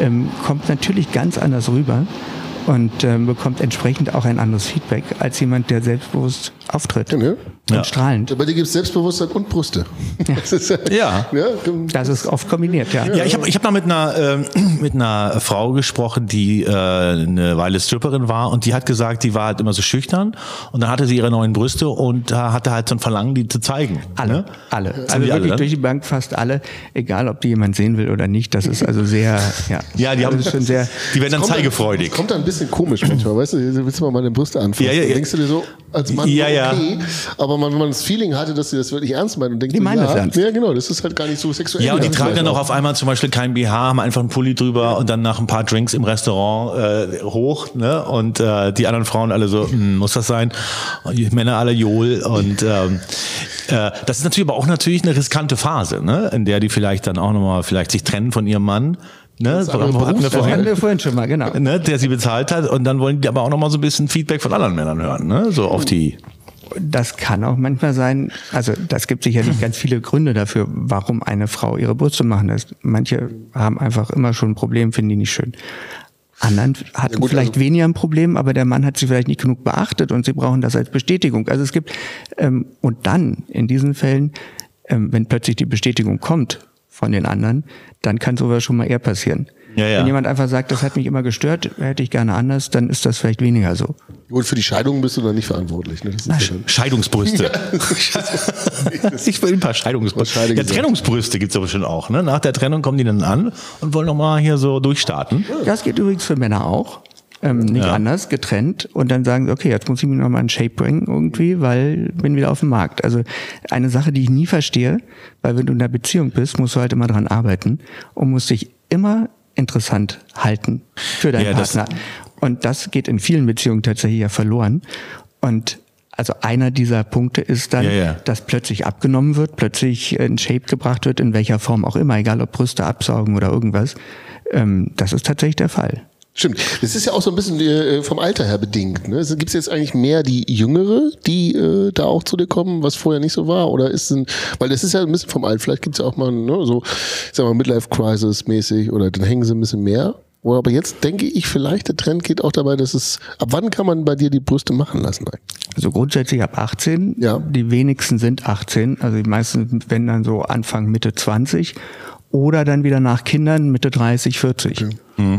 ähm, kommt natürlich ganz anders rüber und ähm, bekommt entsprechend auch ein anderes Feedback als jemand, der selbstbewusst auftritt Ja, ne? und Ja. strahlend. Bei dir gibt es Selbstbewusstsein und Brüste. *laughs* Das ist, Ja. ja. Das ist oft kombiniert, ja. Ja, ich habe ich hab da mit einer, ähm, *clears throat* mit einer Frau gesprochen, die äh, eine Weile Stripperin war und die hat gesagt, die war halt immer so schüchtern und dann hatte sie ihre neuen Brüste und da hatte halt so ein Verlangen, die zu zeigen. Alle, Ne? alle. Sind Also die alle, wirklich ne? durch die Bank fast alle, egal ob die jemand sehen will oder nicht. Das ist also sehr, ja. Ja, die haben das ist schon sehr. die werden dann zeigefreudig. Das kommt dann ein bisschen komisch manchmal, weißt du? Du willst mal meine Brüste anfassen. Ja, ja, ja. Dann denkst du dir so, als Mann, Ja, ja. Okay. Aber man, wenn man das Feeling hatte, dass sie das wirklich ernst meinen und denkt, Die meinen ja, das ernst. ja, genau, das ist halt gar nicht so sexuell. Ja, und die tragen dann auch auf einmal zum Beispiel kein BH, haben einfach einen Pulli drüber und dann nach ein paar Drinks im Restaurant äh, hoch, ne? Und äh, die anderen Frauen alle so, hm, muss das sein? Und die Männer alle Johl und ähm, äh, das ist natürlich aber auch natürlich eine riskante Phase, ne? In der die vielleicht dann auch nochmal vielleicht sich trennen von ihrem Mann. Ne, so hatten wir Das hatten vorhin, wir vorhin schon mal, genau. ne, der sie bezahlt hat und dann wollen die aber auch nochmal so ein bisschen Feedback von anderen Männern hören, ne? So auf die. Das kann auch manchmal sein, also das gibt sicherlich ganz viele Gründe dafür, warum eine Frau ihre Brüste machen lässt. Manche haben einfach immer schon ein Problem, finden die nicht schön. Anderen hatten gut, vielleicht also- weniger ein Problem, aber der Mann hat sie vielleicht nicht genug beachtet und sie brauchen das als Bestätigung. Also es gibt, ähm, und dann in diesen Fällen, ähm, wenn plötzlich die Bestätigung kommt von den anderen, dann kann sowas schon mal eher passieren. Ja, ja. Wenn jemand einfach sagt, das hat mich immer gestört, hätte ich gerne anders, dann ist das vielleicht weniger so. Gut, für die Scheidung bist du dann nicht verantwortlich. Ne? Das ist ja dann, *laughs* Scheidungsbrüste. ich will ein paar Scheidungsbrüste. Ja. Trennungsbrüste gibt's aber schon auch. Ne? Nach der Trennung kommen die dann an und wollen nochmal hier so durchstarten. Das geht übrigens für Männer auch. Ähm, nicht Ja. anders, getrennt. Und dann sagen sie, okay, jetzt muss ich mich nochmal in Shape bringen irgendwie, weil bin wieder auf dem Markt. Also eine Sache, die ich nie verstehe, weil wenn du in einer Beziehung bist, musst du halt immer dran arbeiten und musst dich immer interessant halten für deinen Ja, das- Partner. Und das geht in vielen Beziehungen tatsächlich ja verloren. Und also einer dieser Punkte ist dann, Ja, ja. dass plötzlich abgenommen wird, plötzlich in Shape gebracht wird, in welcher Form auch immer, egal ob Brüste absaugen oder irgendwas. Ähm, das ist tatsächlich der Fall. Stimmt. Das ist ja auch so ein bisschen äh, vom Alter her bedingt. Ne? Gibt es jetzt eigentlich mehr die Jüngere, die äh, da auch zu dir kommen, was vorher nicht so war? Oder ist ein, weil das ist ja ein bisschen vom Alter. Vielleicht gibt es ja auch mal ne, so, ich sag mal, Midlife-Crisis-mäßig oder dann hängen sie ein bisschen mehr. Oder aber jetzt denke ich, vielleicht der Trend geht auch dabei, dass es, ab wann kann man bei dir die Brüste machen lassen? eigentlich? Also grundsätzlich ab 18. Ja. Die wenigsten sind 18. Also die meisten werden dann so Anfang Mitte 20 oder dann wieder nach Kindern Mitte 30, 40.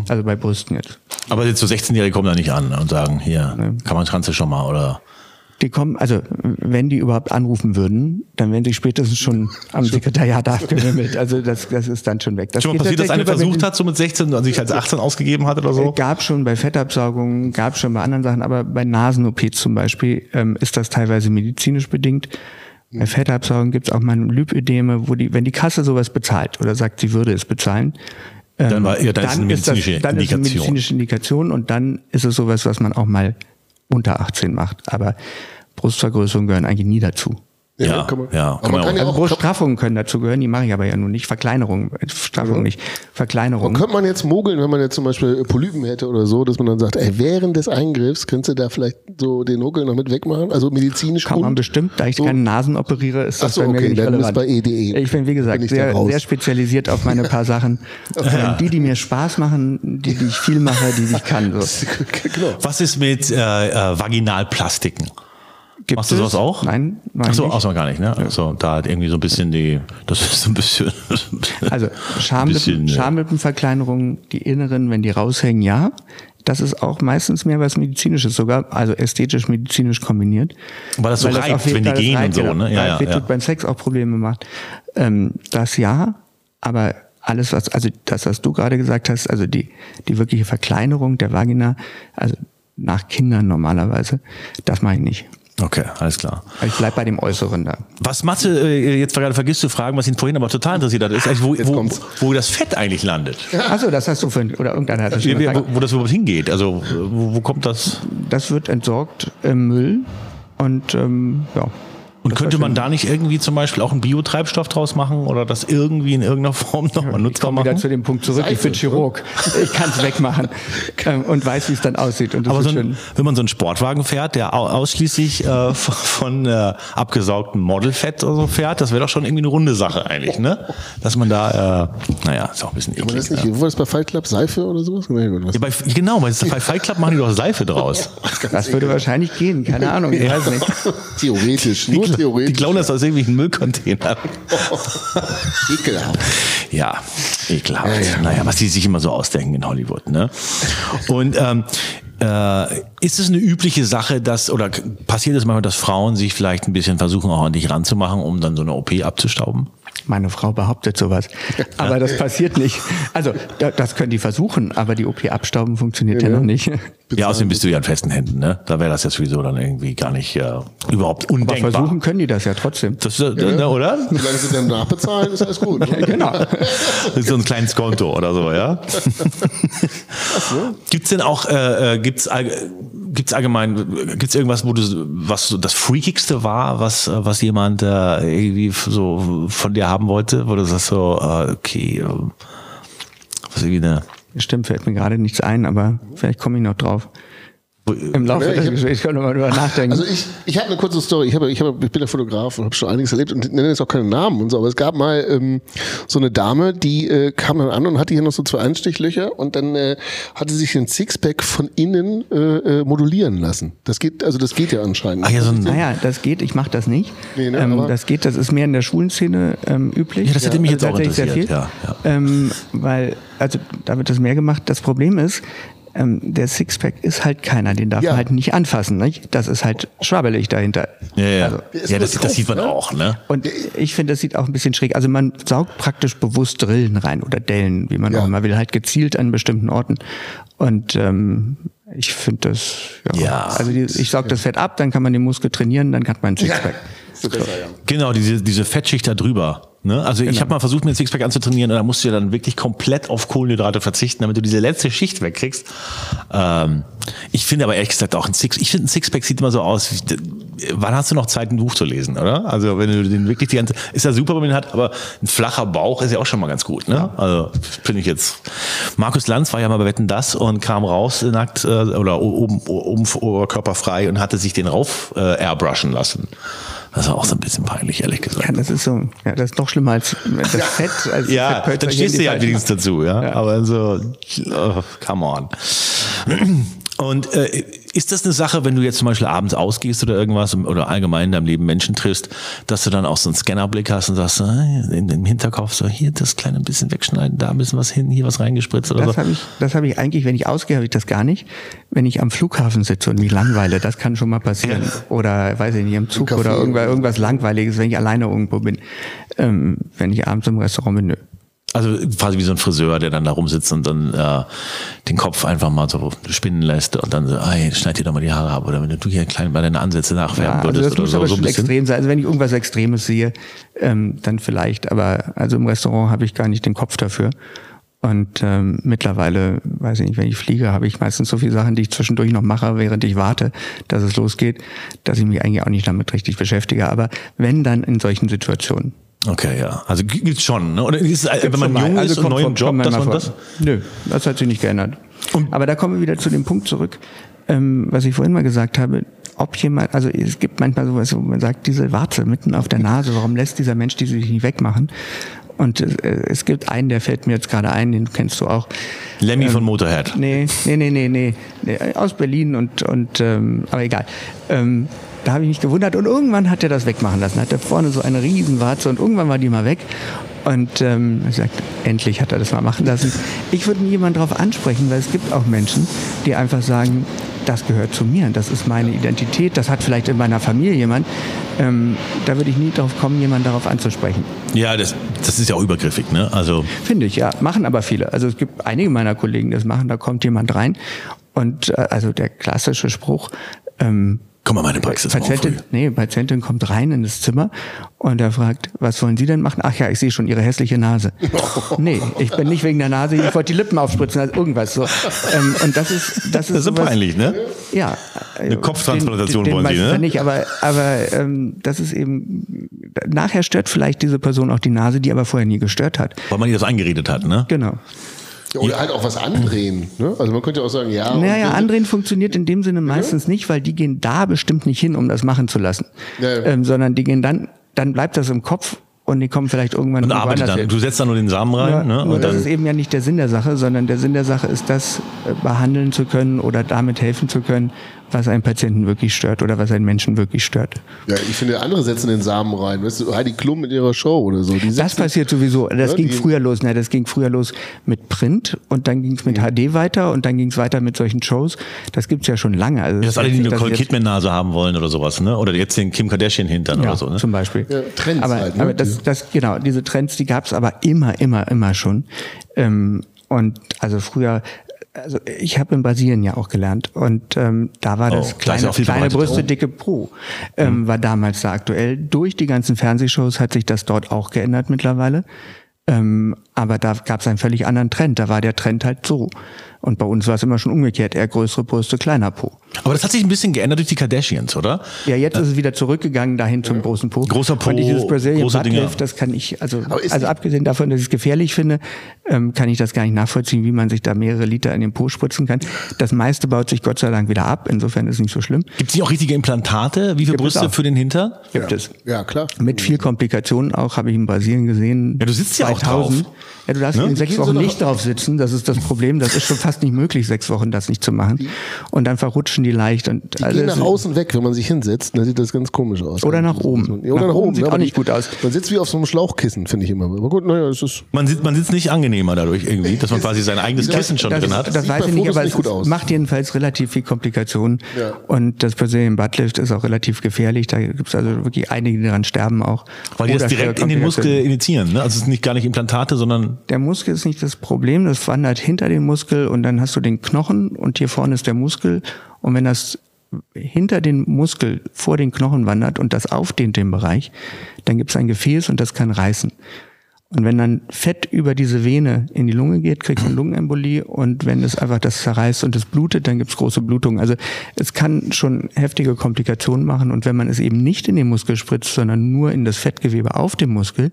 Also bei Brüsten jetzt. Aber jetzt so 16-Jährige kommen da nicht an und sagen, hier, kann man du schon mal oder. Die kommen, also wenn die überhaupt anrufen würden, dann wären sie spätestens schon am Sekretariat abgewimmelt. Also das, das ist dann schon weg. Das Schon mal passiert, dass eine versucht hat, so mit 16 und sich als 18 ausgegeben hat oder so? Gab schon bei Fettabsaugung, gab schon bei anderen Sachen, aber bei Nasen-OPs zum Beispiel ähm, ist das teilweise medizinisch bedingt. Bei Fettabsaugung gibt es auch mal Lipödeme, wo die, wenn die Kasse sowas bezahlt oder sagt, sie würde es bezahlen, Dann war- ja, dann ist eine medizinische dann Ist eine medizinische Indikation und dann ist es sowas, was man auch mal unter 18 macht. Aber Brustvergrößerungen gehören eigentlich nie dazu. Ja, kann man, ja, aber kann man kann ja Also auch, Bruststraffungen können dazu gehören, die mache ich aber ja nun nicht. Verkleinerung, äh, Straffung nicht, Verkleinerung. könnte man jetzt mogeln, wenn man jetzt zum Beispiel Polypen hätte oder so, dass man dann sagt, ey, während des Eingriffs könntest du da vielleicht so den Huckel noch mit wegmachen? Also medizinisch Kann man und- bestimmt, da ich so. keine Nasen operiere, ist das Ach so, bei mir okay, nicht dann ist bei EDE. Ich bin, wie gesagt, Bin sehr, sehr spezialisiert auf meine paar *laughs* Sachen. Ähm, Die, die mir Spaß machen, die, die ich viel mache, die, die ich kann. So. *laughs* genau. Was ist mit äh, äh, Vaginalplastiken? Gibt Machst du sowas auch? Nein, mach Ach so, nicht. auch gar nicht, ne? Also da hat irgendwie so ein bisschen die, das ist so ein bisschen. Also *laughs* Schamlippen, äh, Schamlippenverkleinerung, die inneren, wenn die raushängen, ja. Das ist auch meistens mehr was Medizinisches sogar, also ästhetisch-medizinisch kombiniert. Weil das so reibt, auf jeden wenn die Fall gehen und reibt, so, genau, ne? Ja, reibt, ja, ja. beim Sex auch Probleme macht. Ähm, das ja, aber alles was, also das, was du gerade gesagt hast, also die, die wirkliche Verkleinerung der Vagina, also nach Kindern normalerweise, das mache ich nicht. Okay, alles klar. Ich bleib bei dem Äußeren da. Was Mathe äh, jetzt gerade vergisst zu fragen, was ihn vorhin aber total interessiert hat, ist eigentlich, wo, wo, wo das Fett eigentlich landet. Achso, das hast du vorhin, oder irgendeiner hat das schon. Wo, wo das überhaupt hingeht. Also wo, wo kommt das? Das wird entsorgt im Müll und ähm, ja. Und könnte man da nicht irgendwie zum Beispiel auch einen Biotreibstoff draus machen oder das irgendwie in irgendeiner Form nochmal Ich nutzbar komme wieder machen? zu dem Punkt zurück. Ich bin Chirurg. Ich kann es wegmachen *laughs* ähm, und weiß, wie es dann aussieht. Und das Aber ist so schön. ein, wenn man so einen Sportwagen fährt, der au- ausschließlich äh, *laughs* von, äh, abgesaugtem Modelfett oder so fährt, das wäre doch schon irgendwie eine runde Sache eigentlich, ne? Dass man da, äh, naja, ist auch ein bisschen Kann man das eklig. nicht, Ja. wo war das bei Fight Club? Seife oder sowas? Nee, gut, was? Ja, bei, genau, bei, bei Fight Club machen die doch Seife draus. *laughs* Das würde wahrscheinlich gehen. Keine Ahnung. Ich weiß nicht. Theoretisch, Die, kla- die theoretisch. klauen das aus irgendwelchen Müllcontainern. *laughs* Ekelhaft. Ja, ekelhaft. Ja, ja. Naja, was die sich immer so ausdenken in Hollywood, ne? Und ähm, äh, ist es eine übliche Sache, dass, oder passiert es manchmal, dass Frauen sich vielleicht ein bisschen versuchen, auch an dich ranzumachen, um dann so eine OP abzustauben? Meine Frau behauptet sowas. Aber das passiert nicht. Also, da- das können die versuchen, aber die OP abstauben funktioniert ja, noch nicht. Ja, außerdem bist du ja in festen Händen, ne? Da wäre das jetzt sowieso dann irgendwie gar nicht äh, überhaupt Aber undenkbar. versuchen können die das ja trotzdem. Das, äh, ne, oder? Solange sie dann nachbezahlen, ist alles gut. Ja, *laughs* genau. Das ist so ein kleines Konto oder so, ja? *laughs* Gibt's denn auch, äh, äh, gibt's, all, gibt's allgemein, gibt's irgendwas, wo du, was so das Freakigste war, was, was jemand äh, irgendwie so von dir haben wollte, wo du sagst so, äh, okay, äh, was irgendwie eine, Stimmt, fällt mir gerade nichts ein, aber vielleicht komme ich noch drauf. Im Laufe Ja, ich des Gesprächs können wir mal drüber nachdenken. Also ich, ich habe eine kurze Story. Ich, hab, ich, hab, ich bin ja Fotograf und habe schon einiges erlebt und nenne jetzt auch keine Namen und so. Aber es gab mal ähm, so eine Dame, die äh, kam dann an und hatte hier noch so zwei Einstichlöcher und dann äh, hatte sich ein Sixpack von innen äh, äh, modulieren lassen. Das geht, also das geht ja anscheinend. ach ja, so ein, Naja, das geht, ich mache das nicht. Nee, ne, ähm, das geht, das ist mehr in der Schulenszene ähm, üblich. Ja, das hätte mich jetzt auch tatsächlich sehr interessiert, viel. ja, ja. Ähm, weil, also da wird das mehr gemacht. Das Problem ist, ähm, der Sixpack ist halt keiner, den darf Ja. man halt nicht anfassen. Nicht? Das ist halt schwabbelig dahinter. ja, ja, Also, ja das, drauf, das sieht man ne? auch, ne? und ich finde, das sieht auch ein bisschen schräg. Also man saugt praktisch bewusst Drillen rein oder Dellen, wie man Ja. auch immer will, halt gezielt an bestimmten Orten. Und ähm, ich finde das, ja. Ja. Also die, ich saug das Fett ab, dann kann man den Muskel trainieren, dann hat man ein Sixpack. Ja. Genau, diese, diese Fettschicht da drüber. Ne? Also ich habe mal versucht, mir ein Sixpack anzutrainieren und da musst du ja dann wirklich komplett auf Kohlenhydrate verzichten, damit du diese letzte Schicht wegkriegst. Ähm, ich finde aber ehrlich gesagt auch ein Six, ich finde ein Sixpack sieht immer so aus. Wie, wann hast du noch Zeit, ein Buch zu lesen, oder? Also wenn du den wirklich die ganze, ist ja super, wenn man den hat, aber ein flacher Bauch ist ja auch schon mal ganz gut, ne? Also finde ich jetzt. Markus Lanz war ja mal bei Wetten das und kam raus nackt äh, oder oben, oben Oberkörper frei und hatte sich den rauf äh, airbrushen lassen. Das war auch so ein bisschen peinlich, ehrlich gesagt. Ja, das ist so, ja, das ist noch schlimmer als das Fett. Als Ja, Fettpölzer dann stehst du ja wenigstens dazu, ja. Ja. Aber so, oh, come on. Und äh, ist das eine Sache, wenn du jetzt zum Beispiel abends ausgehst oder irgendwas oder allgemein in deinem Leben Menschen triffst, dass du dann auch so einen Scannerblick hast und sagst, äh, in dem Hinterkopf so, hier das kleine bisschen wegschneiden, da ein bisschen was hin, hier was reingespritzt oder Das so? habe ich, das habe ich eigentlich, wenn ich ausgehe, habe ich das gar nicht. Wenn ich am Flughafen sitze und mich langweile, das kann schon mal passieren. Oder weiß ich nicht, im Zug Café oder irgendwas, irgendwas Langweiliges, wenn ich alleine irgendwo bin. Ähm, wenn ich abends im Restaurant bin, nö. Also quasi wie so ein Friseur, der dann da rumsitzt und dann äh, den Kopf einfach mal so spinnen lässt und dann so, ey, schneid dir doch mal die Haare ab. Oder wenn du hier klein bei deinen Ansätze nachfärben Ja, also würdest das oder muss so, aber so schon extrem sein. Also wenn ich irgendwas Extremes sehe, ähm, dann vielleicht. Aber also im Restaurant habe ich gar nicht den Kopf dafür. Und ähm, mittlerweile, weiß ich nicht, wenn ich fliege, habe ich meistens so viele Sachen, die ich zwischendurch noch mache, während ich warte, dass es losgeht, dass ich mich eigentlich auch nicht damit richtig beschäftige. Aber wenn dann in solchen Situationen. Okay, ja. Also gibt's schon, ne? Oder ist es, wenn man jung Also ist und neuen Job, dass man vor. das? Nö, das hat sich nicht geändert. Aber da kommen wir wieder zu dem Punkt zurück, ähm, was ich vorhin mal gesagt habe. Ob jemand, also es gibt manchmal sowas, wo man sagt, diese Warze mitten auf der Nase, warum lässt dieser Mensch die sich nicht wegmachen? Und äh, es gibt einen, der fällt mir jetzt gerade ein, den kennst du auch. Lemmy von Motorhead. Nee, nee, nee, nee, nee, nee aus Berlin und, und ähm, aber egal. Ähm, da habe ich mich gewundert und irgendwann hat er das wegmachen lassen. Hat er vorne so eine Riesenwarze und irgendwann war die mal weg. Und ähm, ich sagte, endlich hat er das mal machen lassen. Ich würde nie jemanden darauf ansprechen, weil es gibt auch Menschen, die einfach sagen, das gehört zu mir, das ist meine Identität, das hat vielleicht in meiner Familie jemand. Ähm, da würde ich nie drauf kommen, jemanden darauf anzusprechen. Ja, das, das ist ja auch übergriffig, ne? Also, Finde ich, ja. Machen aber viele. Also es gibt einige meiner Kollegen, die das machen, da kommt jemand rein und äh, also der klassische Spruch, ähm, komm mal meine Praxis Patientin, nee, Patientin kommt rein in das Zimmer und er fragt, was wollen Sie denn machen? Ach ja, ich sehe schon Ihre hässliche Nase. *laughs* nee, ich bin nicht wegen der Nase, ich wollte die Lippen aufspritzen, also irgendwas so. Ähm, und das ist, das ist, Das ist so sowas- peinlich, ne? ja. Eine Kopftransplantation den, den, wollen Sie, ne? Nicht, aber aber ähm, das ist eben, nachher stört vielleicht diese Person auch die Nase, die aber vorher nie gestört hat. Weil man ihr das eingeredet hat, ne? Genau. Ja, oder halt auch was andrehen. Ne? Also man könnte auch sagen, ja. Naja, andrehen funktioniert in dem Sinne meistens nicht, weil die gehen da bestimmt nicht hin, um das machen zu lassen. Ja, ja. Ähm, sondern die gehen dann, dann bleibt das im Kopf und die kommen vielleicht irgendwann Und arbeitet dann. hin. Du setzt dann nur den Samen rein, Ja, ne? Und das dann, ist eben ja nicht der Sinn der Sache, sondern der Sinn der Sache ist, das äh, behandeln zu können oder damit helfen zu können, was einen Patienten wirklich stört oder was einen Menschen wirklich stört. Ja, ich finde, andere setzen den Samen rein. Weißt du, Heidi Klum mit ihrer Show oder so. Die Das passiert sowieso. Das Ja, ging früher los. Ne? Das ging früher los mit Print und dann ging es mit HD weiter und dann ging es weiter mit solchen Shows. Das gibt's ja schon lange. Also das ist alle, die dass Nicole Kidman-Nase haben wollen oder sowas, ne? Oder jetzt den Kim Kardashian-Hintern ja, oder so, ne? zum Beispiel. Ja, Trends aber, halt, ne? aber das, das, genau, diese Trends, die gab's aber immer, immer, immer schon. Ähm, und also früher, also ich habe in Brasilien ja auch gelernt und ähm, da war Oh, das da ist kleine, viel kleine. Brüste, Oh. dicke Pro, ähm, war damals da aktuell. Durch die ganzen Fernsehshows hat sich das dort auch geändert mittlerweile. Ähm, aber da gab's einen völlig anderen Trend. Da war der Trend halt so. Und bei uns war es immer schon umgekehrt, eher größere Brüste, kleiner Po. Aber das hat sich ein bisschen geändert durch die Kardashians, oder? Ja, jetzt ist es wieder zurückgegangen dahin zum großen Po. Großer Po, Und dieses Brazilian große Butt Dinger. Lift, das kann ich, also, Aber ist also abgesehen davon, dass ich es gefährlich finde, ähm, kann ich das gar nicht nachvollziehen, wie man sich da mehrere Liter in den Po spritzen kann. Das meiste baut sich Gott sei Dank wieder ab. Insofern ist es nicht so schlimm. Gibt es nicht auch richtige Implantate? Wie Gibt es Brüste für den Hinter? Gibt es. Ja, klar. Mit viel Komplikationen auch, habe ich in Brasilien gesehen. Ja, du sitzt ja auch drauf. Ja, du darfst Ne? in sechs Wochen nicht drauf sitzen. Das ist das Problem. Das ist schon fast nicht möglich, sechs Wochen das nicht zu machen. Und dann verrutschen die leicht. Und Die gehen nach außen weg, wenn man sich hinsetzt, dann sieht das ganz komisch aus. Oder nach oben. Ja, oder Nach nach, oben oben. sieht ja, auch nicht gut aus. Man sitzt wie auf so einem Schlauchkissen, finde ich immer. Aber gut, naja, es ist. Man sitzt, man sitzt nicht angenehmer dadurch irgendwie, dass man quasi sein eigenes Kissen schon das, drin hat. Das Sieht weiß ich nicht, aber nicht es macht jedenfalls relativ viel Komplikationen. Ja. Und das Brazilian Buttlift ist auch relativ gefährlich. Da gibt es also wirklich einige, die daran sterben auch. Weil die das direkt in den Muskel initiieren. Ne? Also es sind nicht gar nicht Implantate, sondern Der Muskel ist nicht das Problem, das wandert hinter den Muskel und dann hast du den Knochen und hier vorne ist der Muskel. Und wenn das hinter den Muskel vor den Knochen wandert und das aufdehnt den Bereich, dann gibt es ein Gefäß und das kann reißen. Und wenn dann Fett über diese Vene in die Lunge geht, kriegst du eine Lungenembolie und wenn es einfach das zerreißt und es blutet, dann gibt's große Blutungen. Also es kann schon heftige Komplikationen machen und wenn man es eben nicht in den Muskel spritzt, sondern nur in das Fettgewebe auf dem Muskel,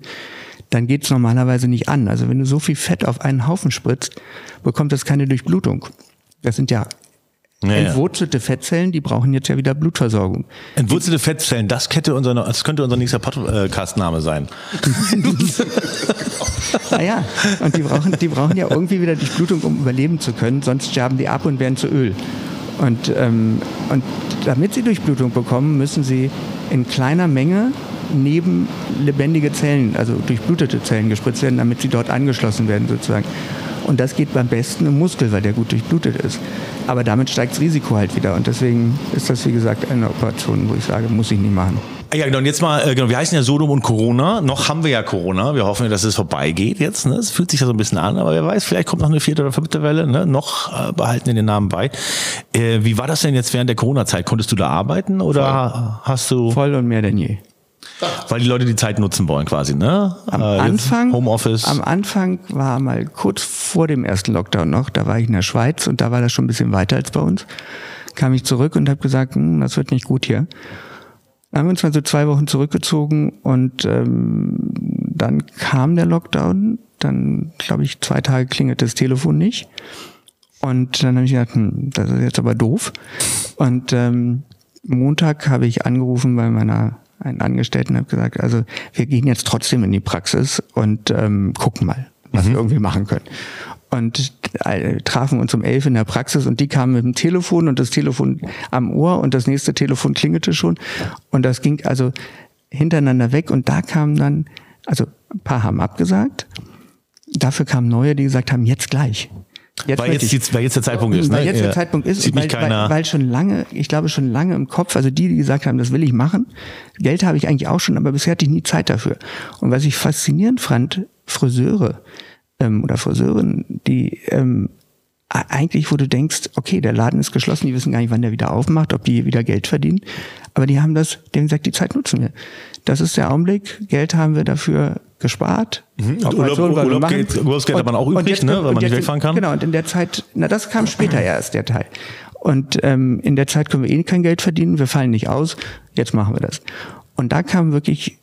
dann geht's normalerweise nicht an. Also wenn du so viel Fett auf einen Haufen spritzt, bekommt das keine Durchblutung. Das sind ja Ja, ja. entwurzelte Fettzellen, die brauchen jetzt ja wieder Blutversorgung. entwurzelte Fettzellen. Das, könnte unser, das könnte unser nächster Podcast-Name sein. *laughs* Naja, und die brauchen, die brauchen ja irgendwie wieder Durchblutung, um überleben zu können, sonst sterben die ab und werden zu Öl. Und, ähm, und damit sie Durchblutung bekommen, müssen sie in kleiner Menge neben lebendige Zellen, also durchblutete Zellen gespritzt werden, damit sie dort angeschlossen werden sozusagen. Und das geht beim besten im Muskel, weil der gut durchblutet ist. Aber damit steigt das Risiko halt wieder. Und deswegen ist das, wie gesagt, eine Operation, wo ich sage, muss ich nicht machen. Ja, genau. Und jetzt mal, äh, genau, wir heißen ja Sodom und Corona. Noch haben wir ja Corona. Wir hoffen ja, dass es vorbeigeht jetzt. Ne? Es fühlt sich ja so ein bisschen an, aber wer weiß, vielleicht kommt noch eine vierte oder fünfte Welle. Ne? Noch äh, behalten wir den Namen bei. Äh, wie war das denn jetzt während der Corona-Zeit? Konntest du da arbeiten oder hast du? Voll und mehr denn je. Weil die Leute die Zeit nutzen wollen quasi, ne? Am Äh, Anfang, Homeoffice. am Anfang war mal kurz vor dem ersten Lockdown noch, da war ich in der Schweiz und da war das schon ein bisschen weiter als bei uns. Kam ich zurück und habe gesagt, hm, das wird nicht gut hier. Dann haben wir uns mal so zwei Wochen zurückgezogen und ähm, dann kam der Lockdown. Dann, glaube ich, zwei Tage klingelt das Telefon nicht. Und dann habe ich gedacht, hm, das ist jetzt aber doof. Und ähm, Montag habe ich angerufen bei meiner einen Angestellten und habe gesagt, also wir gehen jetzt trotzdem in die Praxis und ähm, gucken mal, was wir irgendwie machen können. Und äh, trafen uns um elf in der Praxis und die kamen mit dem Telefon und das Telefon am Ohr und das nächste Telefon klingelte schon. Und das ging also hintereinander weg und da kamen dann, also ein paar haben abgesagt, dafür kamen neue, die gesagt haben, jetzt gleich. Jetzt weil, jetzt, ich. weil jetzt der Zeitpunkt ist, Weil ne? jetzt Ja. der Zeitpunkt ist, Sieht weil, weil, weil schon lange, ich glaube schon lange im Kopf, also die, die gesagt haben, das will ich machen, Geld habe ich eigentlich auch schon, aber bisher hatte ich nie Zeit dafür. Und was ich faszinierend fand, Friseure ähm, oder Friseurinnen, die ähm, eigentlich, wo du denkst, okay, der Laden ist geschlossen, die wissen gar nicht, wann der wieder aufmacht, ob die wieder Geld verdienen, aber die haben das, die haben gesagt, die Zeit nutzen wir. Das ist der Augenblick, Geld haben wir dafür gespart. Mhm. Und Urlaub- Urlaub geht- Urlaubsgeld hat man auch Und übrig, jetzt- ne, weil und man nicht wegfahren kann. Genau, und in der Zeit, na das kam später erst, der Teil. Und ähm, in der Zeit können wir eh kein Geld verdienen, wir fallen nicht aus, jetzt machen wir das. Und da kam wirklich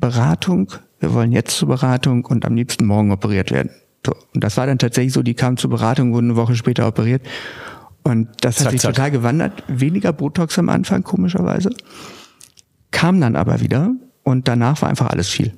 Beratung, wir wollen jetzt zur Beratung und am liebsten morgen operiert werden. So. Und das war dann tatsächlich so, die kamen zur Beratung, wurden eine Woche später operiert. Und das hat Zack, sich zack. total gewandert. Weniger Botox am Anfang, komischerweise. Kam dann aber wieder und danach war einfach alles viel.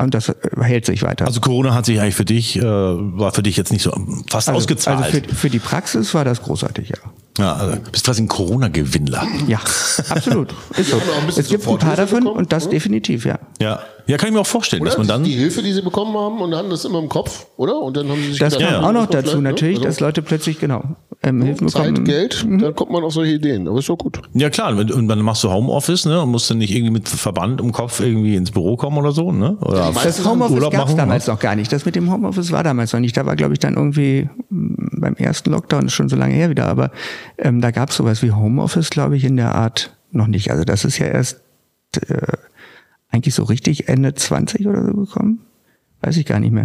Und das äh, hält sich weiter. Also Corona hat sich eigentlich für dich, äh, war für dich jetzt nicht so fast Also- ausgezahlt. Also für, für die Praxis war das großartig, ja. Ja, also bist quasi ein Corona-Gewinnler. Ja, absolut. *laughs* Ist so. Es gibt ein paar davon bekommen, und das oder? definitiv, ja. Ja. ja, kann ich mir auch vorstellen, Oder? dass man dann. die Hilfe, die sie bekommen haben und hatten das immer im Kopf, oder? Und dann haben sie sich Das gedacht, kam ja. auch noch dazu ne? natürlich, Also dass Leute plötzlich, genau, ähm, Hilfen Zeit, bekommen. Geld, dann kommt man auf solche Ideen. Aber ist doch gut. Ja klar, und dann machst du Homeoffice, ne? Und musst dann nicht irgendwie mit Verband im Kopf irgendwie ins Büro kommen oder so, ne? Oder Das Homeoffice Urlaub gab es machen, damals ne? noch gar nicht. Das mit dem Homeoffice war damals noch nicht. Da war, glaube ich, dann irgendwie beim ersten Lockdown, ist schon so lange her wieder, aber ähm, da gab es sowas wie Homeoffice, glaube ich, in der Art noch nicht. Also das ist ja erst äh, eigentlich so richtig Ende 20 oder so gekommen. Weiß ich gar nicht mehr.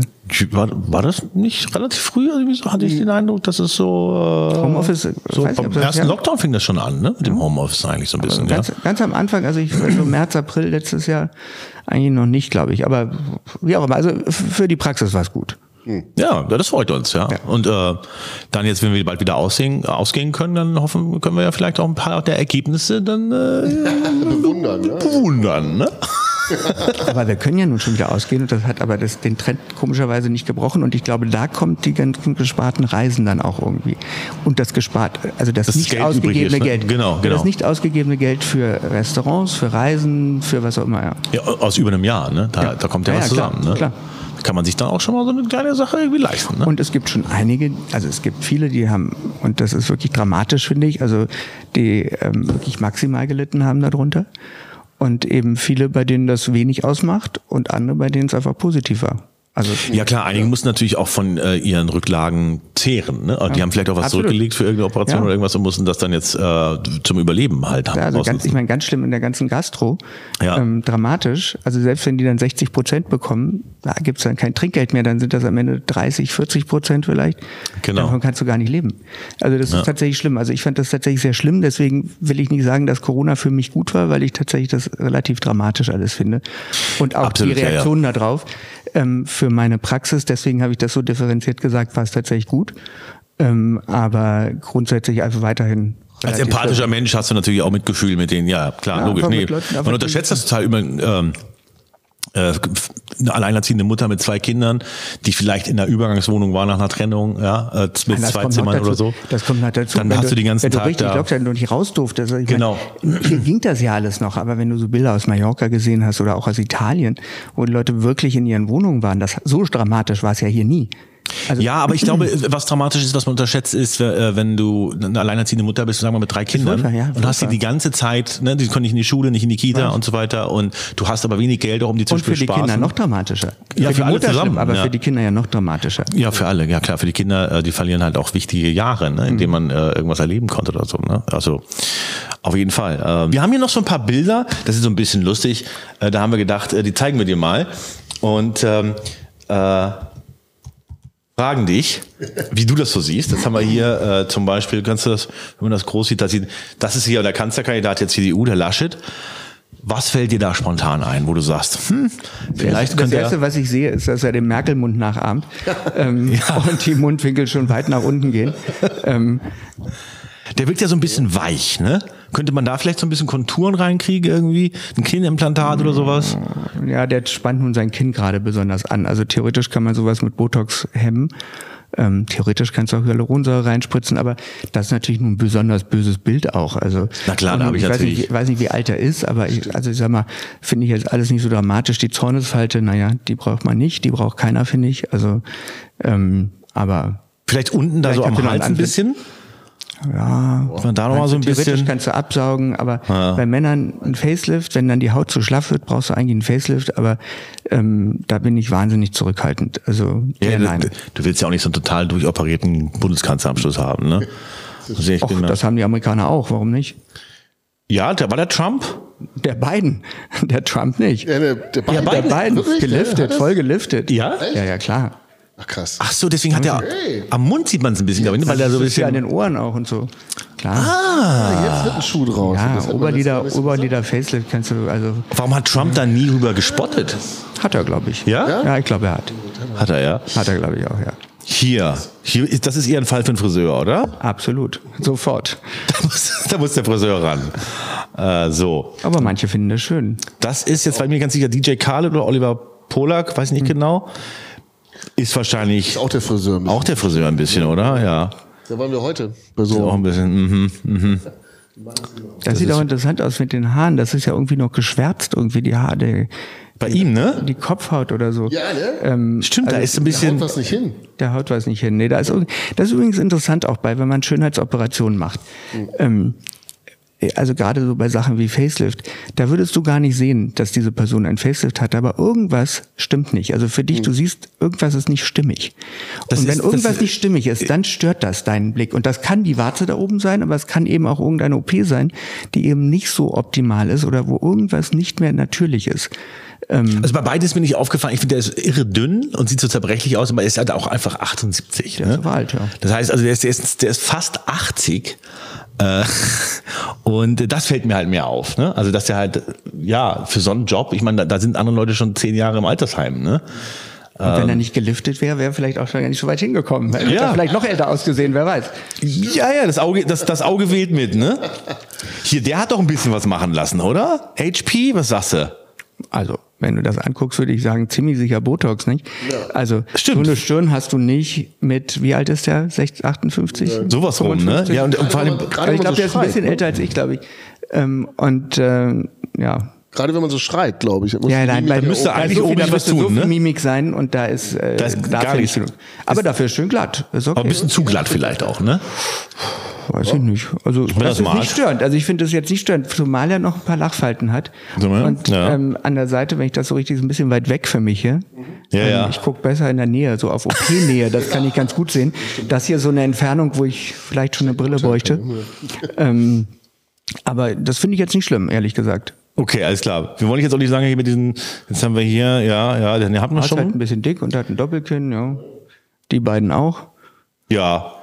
War, war das nicht relativ früh? Also wieso hatte ich den Eindruck, dass es so. Äh, Homeoffice, So nicht, beim das- ersten. Lockdown fing das schon an, ne? Mit dem Homeoffice eigentlich so ein bisschen, ja. Ganz, ganz am Anfang, also ich so März, April letztes Jahr eigentlich noch nicht, glaube ich. Aber wie auch immer, also für die Praxis war es gut. Ja, das freut uns, ja. Und äh, dann jetzt, wenn wir bald wieder aussehen, ausgehen können, dann hoffen, können wir ja vielleicht auch ein paar der Ergebnisse dann äh, Bewundern, ne? bewundern, ne? *laughs* Aber wir können ja nun schon wieder ausgehen und das hat aber das, den Trend komischerweise nicht gebrochen und ich glaube, da kommt die ganzen gesparten Reisen dann auch irgendwie. Und das gespart, also das, Das nicht Geld ausgegebene ist, ne? Geld. Genau, genau. Das nicht ausgegebene Geld für Restaurants, für Reisen, für was auch immer, ja. Ja, aus über einem Jahr, ne? Da, Ja. da kommt ja, Ja, was ja, klar, zusammen, ne? klar. Kann man sich dann auch schon mal so eine kleine Sache irgendwie leisten, ne? Und es gibt schon einige, also es gibt viele, die haben, und das ist wirklich dramatisch, finde ich, also die ähm, wirklich maximal gelitten haben darunter. Und eben viele, bei denen das wenig ausmacht und andere, bei denen es einfach positiv war. Also Ja klar, einige mussten natürlich auch von äh, ihren Rücklagen zehren. Ne? Die haben vielleicht auch was Absolut. zurückgelegt für irgendeine Operation Ja. oder irgendwas und mussten das dann jetzt äh, zum Überleben halt haben. Ja, also ganz, ich meine, ganz schlimm in der ganzen Gastro. Ja. Ähm, dramatisch. Also selbst wenn die dann 60 Prozent bekommen, da gibt's dann kein Trinkgeld mehr, dann sind das am Ende 30, 40 Prozent vielleicht. Genau. Davon kannst du gar nicht leben. Also das Ja. ist tatsächlich schlimm. Also ich fand das tatsächlich sehr schlimm. Deswegen will ich nicht sagen, dass Corona für mich gut war, weil ich tatsächlich das relativ dramatisch alles finde. Und auch Absolut, die ja, ja. Reaktionen darauf. Ähm, für meine Praxis, deswegen habe ich das so differenziert gesagt, war es tatsächlich gut. Ähm, aber grundsätzlich einfach weiterhin. Als empathischer. Mensch hast du natürlich auch Mitgefühl mit denen, ja klar, Ja, logisch. Nee, Leuten, man unterschätzt das total über ähm, äh, eine alleinerziehende Mutter mit zwei Kindern, die vielleicht in einer Übergangswohnung war nach einer Trennung, ja, äh, mit Das zwei Zimmern oder so. Das kommt noch dazu. Dann Wenn hast du den ganzen wenn Tag du richtig da- Lockdown und nicht raus durftest. Also Genau. Meine, hier ging das ja alles noch, aber wenn du so Bilder aus Mallorca gesehen hast oder auch aus Italien, wo die Leute wirklich in ihren Wohnungen waren, das so dramatisch war es ja hier nie. Ja, aber ich glaube, was dramatisch ist, was man unterschätzt, ist, äh, wenn du eine alleinerziehende Mutter bist, sagen wir mal mit drei Kindern furchtbar, ja, und hast die die ganze Zeit, ne, die können nicht in die Schule, nicht in die Kita und so weiter und du hast aber wenig Geld, auch um die zu Und für die. Kinder noch dramatischer. Ja, für, für die alle Mutter zusammen, schlimm, aber ja. für die Kinder ja noch dramatischer. Ja, für alle, ja klar. Für die Kinder, äh, die verlieren halt auch wichtige Jahre, ne, in denen man äh, irgendwas erleben konnte oder so. Ne? Also auf jeden Fall. Ähm, wir haben hier noch so ein paar Bilder, das ist so ein bisschen lustig. Äh, da haben wir gedacht, äh, die zeigen wir dir mal. Und ähm, äh, fragen dich, wie du das so siehst. Jetzt haben wir hier äh, zum Beispiel, kannst du das, wenn man das groß sieht, das, sieht, das ist hier der Kanzlerkandidat der CDU, der Laschet. Was fällt dir da spontan ein, wo du sagst, hm, vielleicht das könnte Erste, er... was ich sehe, ist, dass er den Merkel-Mund nachahmt *laughs* ähm, und die Mundwinkel schon weit nach unten gehen. ähm, *laughs* Der wirkt ja so ein bisschen weich, ne? Könnte man da vielleicht so ein bisschen Konturen reinkriegen irgendwie? Ein Kinnimplantat oder sowas? ja, der spannt nun sein Kinn gerade besonders an. Also theoretisch kann man sowas mit Botox hemmen. Ähm, theoretisch kannst du auch Hyaluronsäure reinspritzen, aber das ist natürlich nun ein besonders böses Bild auch. Also Na klar, da und hab ich weiß natürlich- Nicht, ich weiß nicht, wie alt er ist, aber ich, also ich sag mal, finde ich jetzt alles nicht so dramatisch. Die Zornesfalte, naja, die braucht man nicht, die braucht keiner, finde ich. Also, ähm, aber Vielleicht unten da Vielleicht so am Hals ein bisschen? Ja, man da nochmal so ein Theoretisch bisschen... kannst du absaugen, aber bei Männern ein Facelift, wenn dann die Haut zu schlaff wird, brauchst du eigentlich einen Facelift, aber ähm, da bin ich wahnsinnig zurückhaltend. Also Ja, du, nein. du willst ja auch nicht so einen total durchoperierten Bundeskanzleramschluss haben, ne? Also ich Och, da- das haben die Amerikaner auch, warum nicht? ja, der war der Trump? Der Biden, *laughs* der Trump nicht. Ja, der, der Biden, der Biden, Wirklich? geliftet, Der hat voll geliftet. Ja? Ja, ja, klar. Ach krass. Ach so, deswegen hat er... Am Mund sieht man es ein bisschen, glaube ich, ne? weil er so ein ja an bisschen... den Ohren auch und so. Klar. Ah, jetzt wird ein Schuh draus. ja, Oberlider, Oberlider Facelift kannst du, also Warum hat Trump da nie rüber gespottet? hat er, glaube ich. Ja? Ja, ich glaube, er hat. Hat er, ja. Hat er, glaube ich, auch, ja. Hier, hier ist, das ist eher ein Fall für einen Friseur, oder? Absolut. Sofort. *laughs* Da muss, da muss der Friseur ran. Äh, so, Aber manche finden das schön. das ist jetzt bei mir ganz sicher DJ Khaled oder Oliver Polak, weiß nicht genau. Ist wahrscheinlich Ist auch der Friseur. mit. auch der Friseur ein bisschen, oder? Ja. Da waren wir heute. Bei Ist auch so. ein bisschen. Mhm, mhm. Das, sieht auch interessant aus mit den Haaren. Das ist ja irgendwie noch geschwärzt, irgendwie die Haare, die, Bei ihm, ne? die Kopfhaut oder so. Ja, ne? Ähm, Stimmt, da ist ein Da bisschen. haut was nicht hin. der haut was nicht hin. Nee, da ist, das ist übrigens interessant auch bei, wenn man Schönheitsoperationen macht. Ähm, also gerade so bei Sachen wie Facelift, da würdest du gar nicht sehen, dass diese Person ein Facelift hat, aber irgendwas stimmt nicht. Also für dich, du siehst, irgendwas ist nicht stimmig. Das und wenn ist- irgendwas nicht stimmig ist, dann stört das deinen Blick. Und das kann die Warze da oben sein, aber es kann eben auch irgendeine OP sein, die eben nicht so optimal ist oder wo irgendwas nicht mehr natürlich ist. Ähm, Also bei beiden ist mir nicht aufgefallen, ich finde, der ist irre dünn und sieht so zerbrechlich aus, aber er ist halt auch einfach 78. Der ne? ist alt, ja. Das heißt, also der ist, der ist, der ist fast 80. Äh, *laughs* und das fällt mir halt mehr auf. Ne? Also, dass der halt, ja, für so einen Job, ich meine, da, da sind andere Leute schon zehn Jahre im Altersheim. Ne? Und wenn er nicht geliftet wäre, wäre er vielleicht auch schon gar nicht so weit hingekommen. Hätte Ja. er vielleicht noch älter ausgesehen, wer weiß. Ja, ja, das Auge, das, das Auge wählt mit, ne? Hier, der hat doch ein bisschen was machen lassen, oder? HP, was sagst du? Also, wenn du das anguckst, würde ich sagen, ziemlich sicher Botox, nicht? Also, Stimmt. so eine Stirn hast du nicht mit, wie alt ist der? 60, 58? Sowas rum, ne? 55? Ja, und, und vor allem, Gerade Also ich glaube, so der ist ein bisschen ne? älter als ich, glaube ich. Ähm, und ähm, ja. Gerade wenn man so schreit, glaube ich. Muss Ja, nein, ja müsste da ist eigentlich so oben was müsste tun, so ne? Mimik sein und da ist, äh, Da ist gar dafür nichts. nicht. Aber dafür ist schön glatt. Ist okay. aber ein bisschen zu glatt vielleicht auch, ne? Weiß ich nicht. Also das das ist nicht störend. Also ich finde das jetzt nicht störend, zumal er noch ein paar Lachfalten hat. So? Und Ja. ähm, an der Seite, wenn ich das so richtig ist ein bisschen weit weg für mich hier. Ja, ähm, ja. Ich gucke besser in der Nähe, so auf OP-Nähe, das kann ich ganz gut sehen. Das hier so eine Entfernung, wo ich vielleicht schon eine Brille bräuchte. ähm, aber das finde ich jetzt nicht schlimm, ehrlich gesagt. Okay, alles klar. Wir wollen jetzt auch nicht sagen, hier mit diesen, jetzt haben wir hier, ja, ja, den hatten wir ist halt ein schon. bisschen dick und hat ein Doppelkinn, ja. Die beiden auch. Ja.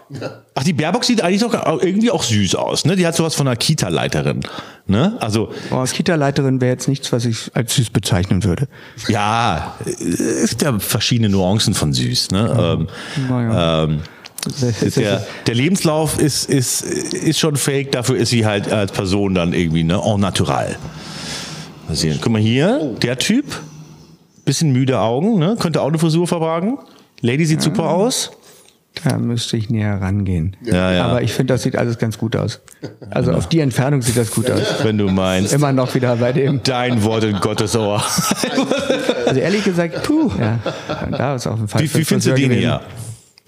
Ach, die Baerbock sieht eigentlich doch auch irgendwie auch süß aus, ne? Die hat sowas von einer Kita-Leiterin, ne? Also, Oh, Kita-Leiterin wäre jetzt nichts, was ich als süß bezeichnen würde. ja, es gibt ja verschiedene Nuancen von süß, ne? Ähm, Naja. ähm, der, der Lebenslauf ist, ist, ist schon fake, dafür ist sie halt als Person dann irgendwie, ne? En natural. Mal sehen. Guck mal hier, der Typ, bisschen müde Augen, ne? Könnte auch eine Frisur vertragen. Lady sieht super aus. Da müsste ich näher rangehen. Ja, ja. Aber ich finde, das sieht alles ganz gut aus. Also auf die Entfernung sieht das gut aus. Wenn du meinst. Immer noch wieder bei dem. Dein Wort in Gottes Ohr. Also ehrlich gesagt, puh. Ja, da ist auf dem Fall. Wie, wie findest du den hier?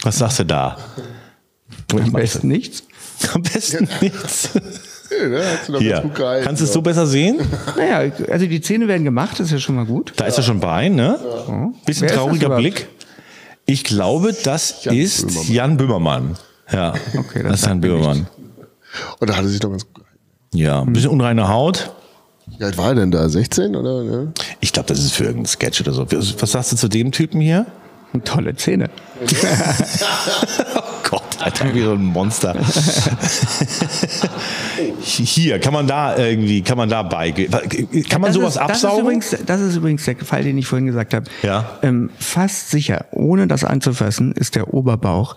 Was sagst du da? Am besten nichts. Am besten nichts. Ja, ne, hast du doch Hier. ganz gut gehalten, Kannst du es so besser sehen? Naja, also die Zähne werden gemacht, das ist ja schon mal gut. Da ist er schon bei, ne? Bisschen Wer ist das trauriger überhaupt? Blick. Ich glaube, das Jan ist Böhmermann. Jan Böhmermann. Ja, Okay, das das, ist Jan sagt mir Böhmermann. Und da hat er sich doch ganz gut gehalten. Ja, ein bisschen unreine Haut. Wie alt war er denn da? 16 oder? Ne? Ich glaube, das ist für irgendeinen Sketch oder so. Was sagst du zu dem Typen hier? Tolle Zähne. *laughs* *laughs* Alter, wie so ein Monster. *laughs* Hier, kann man da irgendwie, kann man da bei, kann man Das sowas ist, das ist, absaugen? übrigens, das ist übrigens der Fall, den ich vorhin gesagt habe. Ja. Ähm, fast sicher, ohne das anzufassen, ist der Oberbauch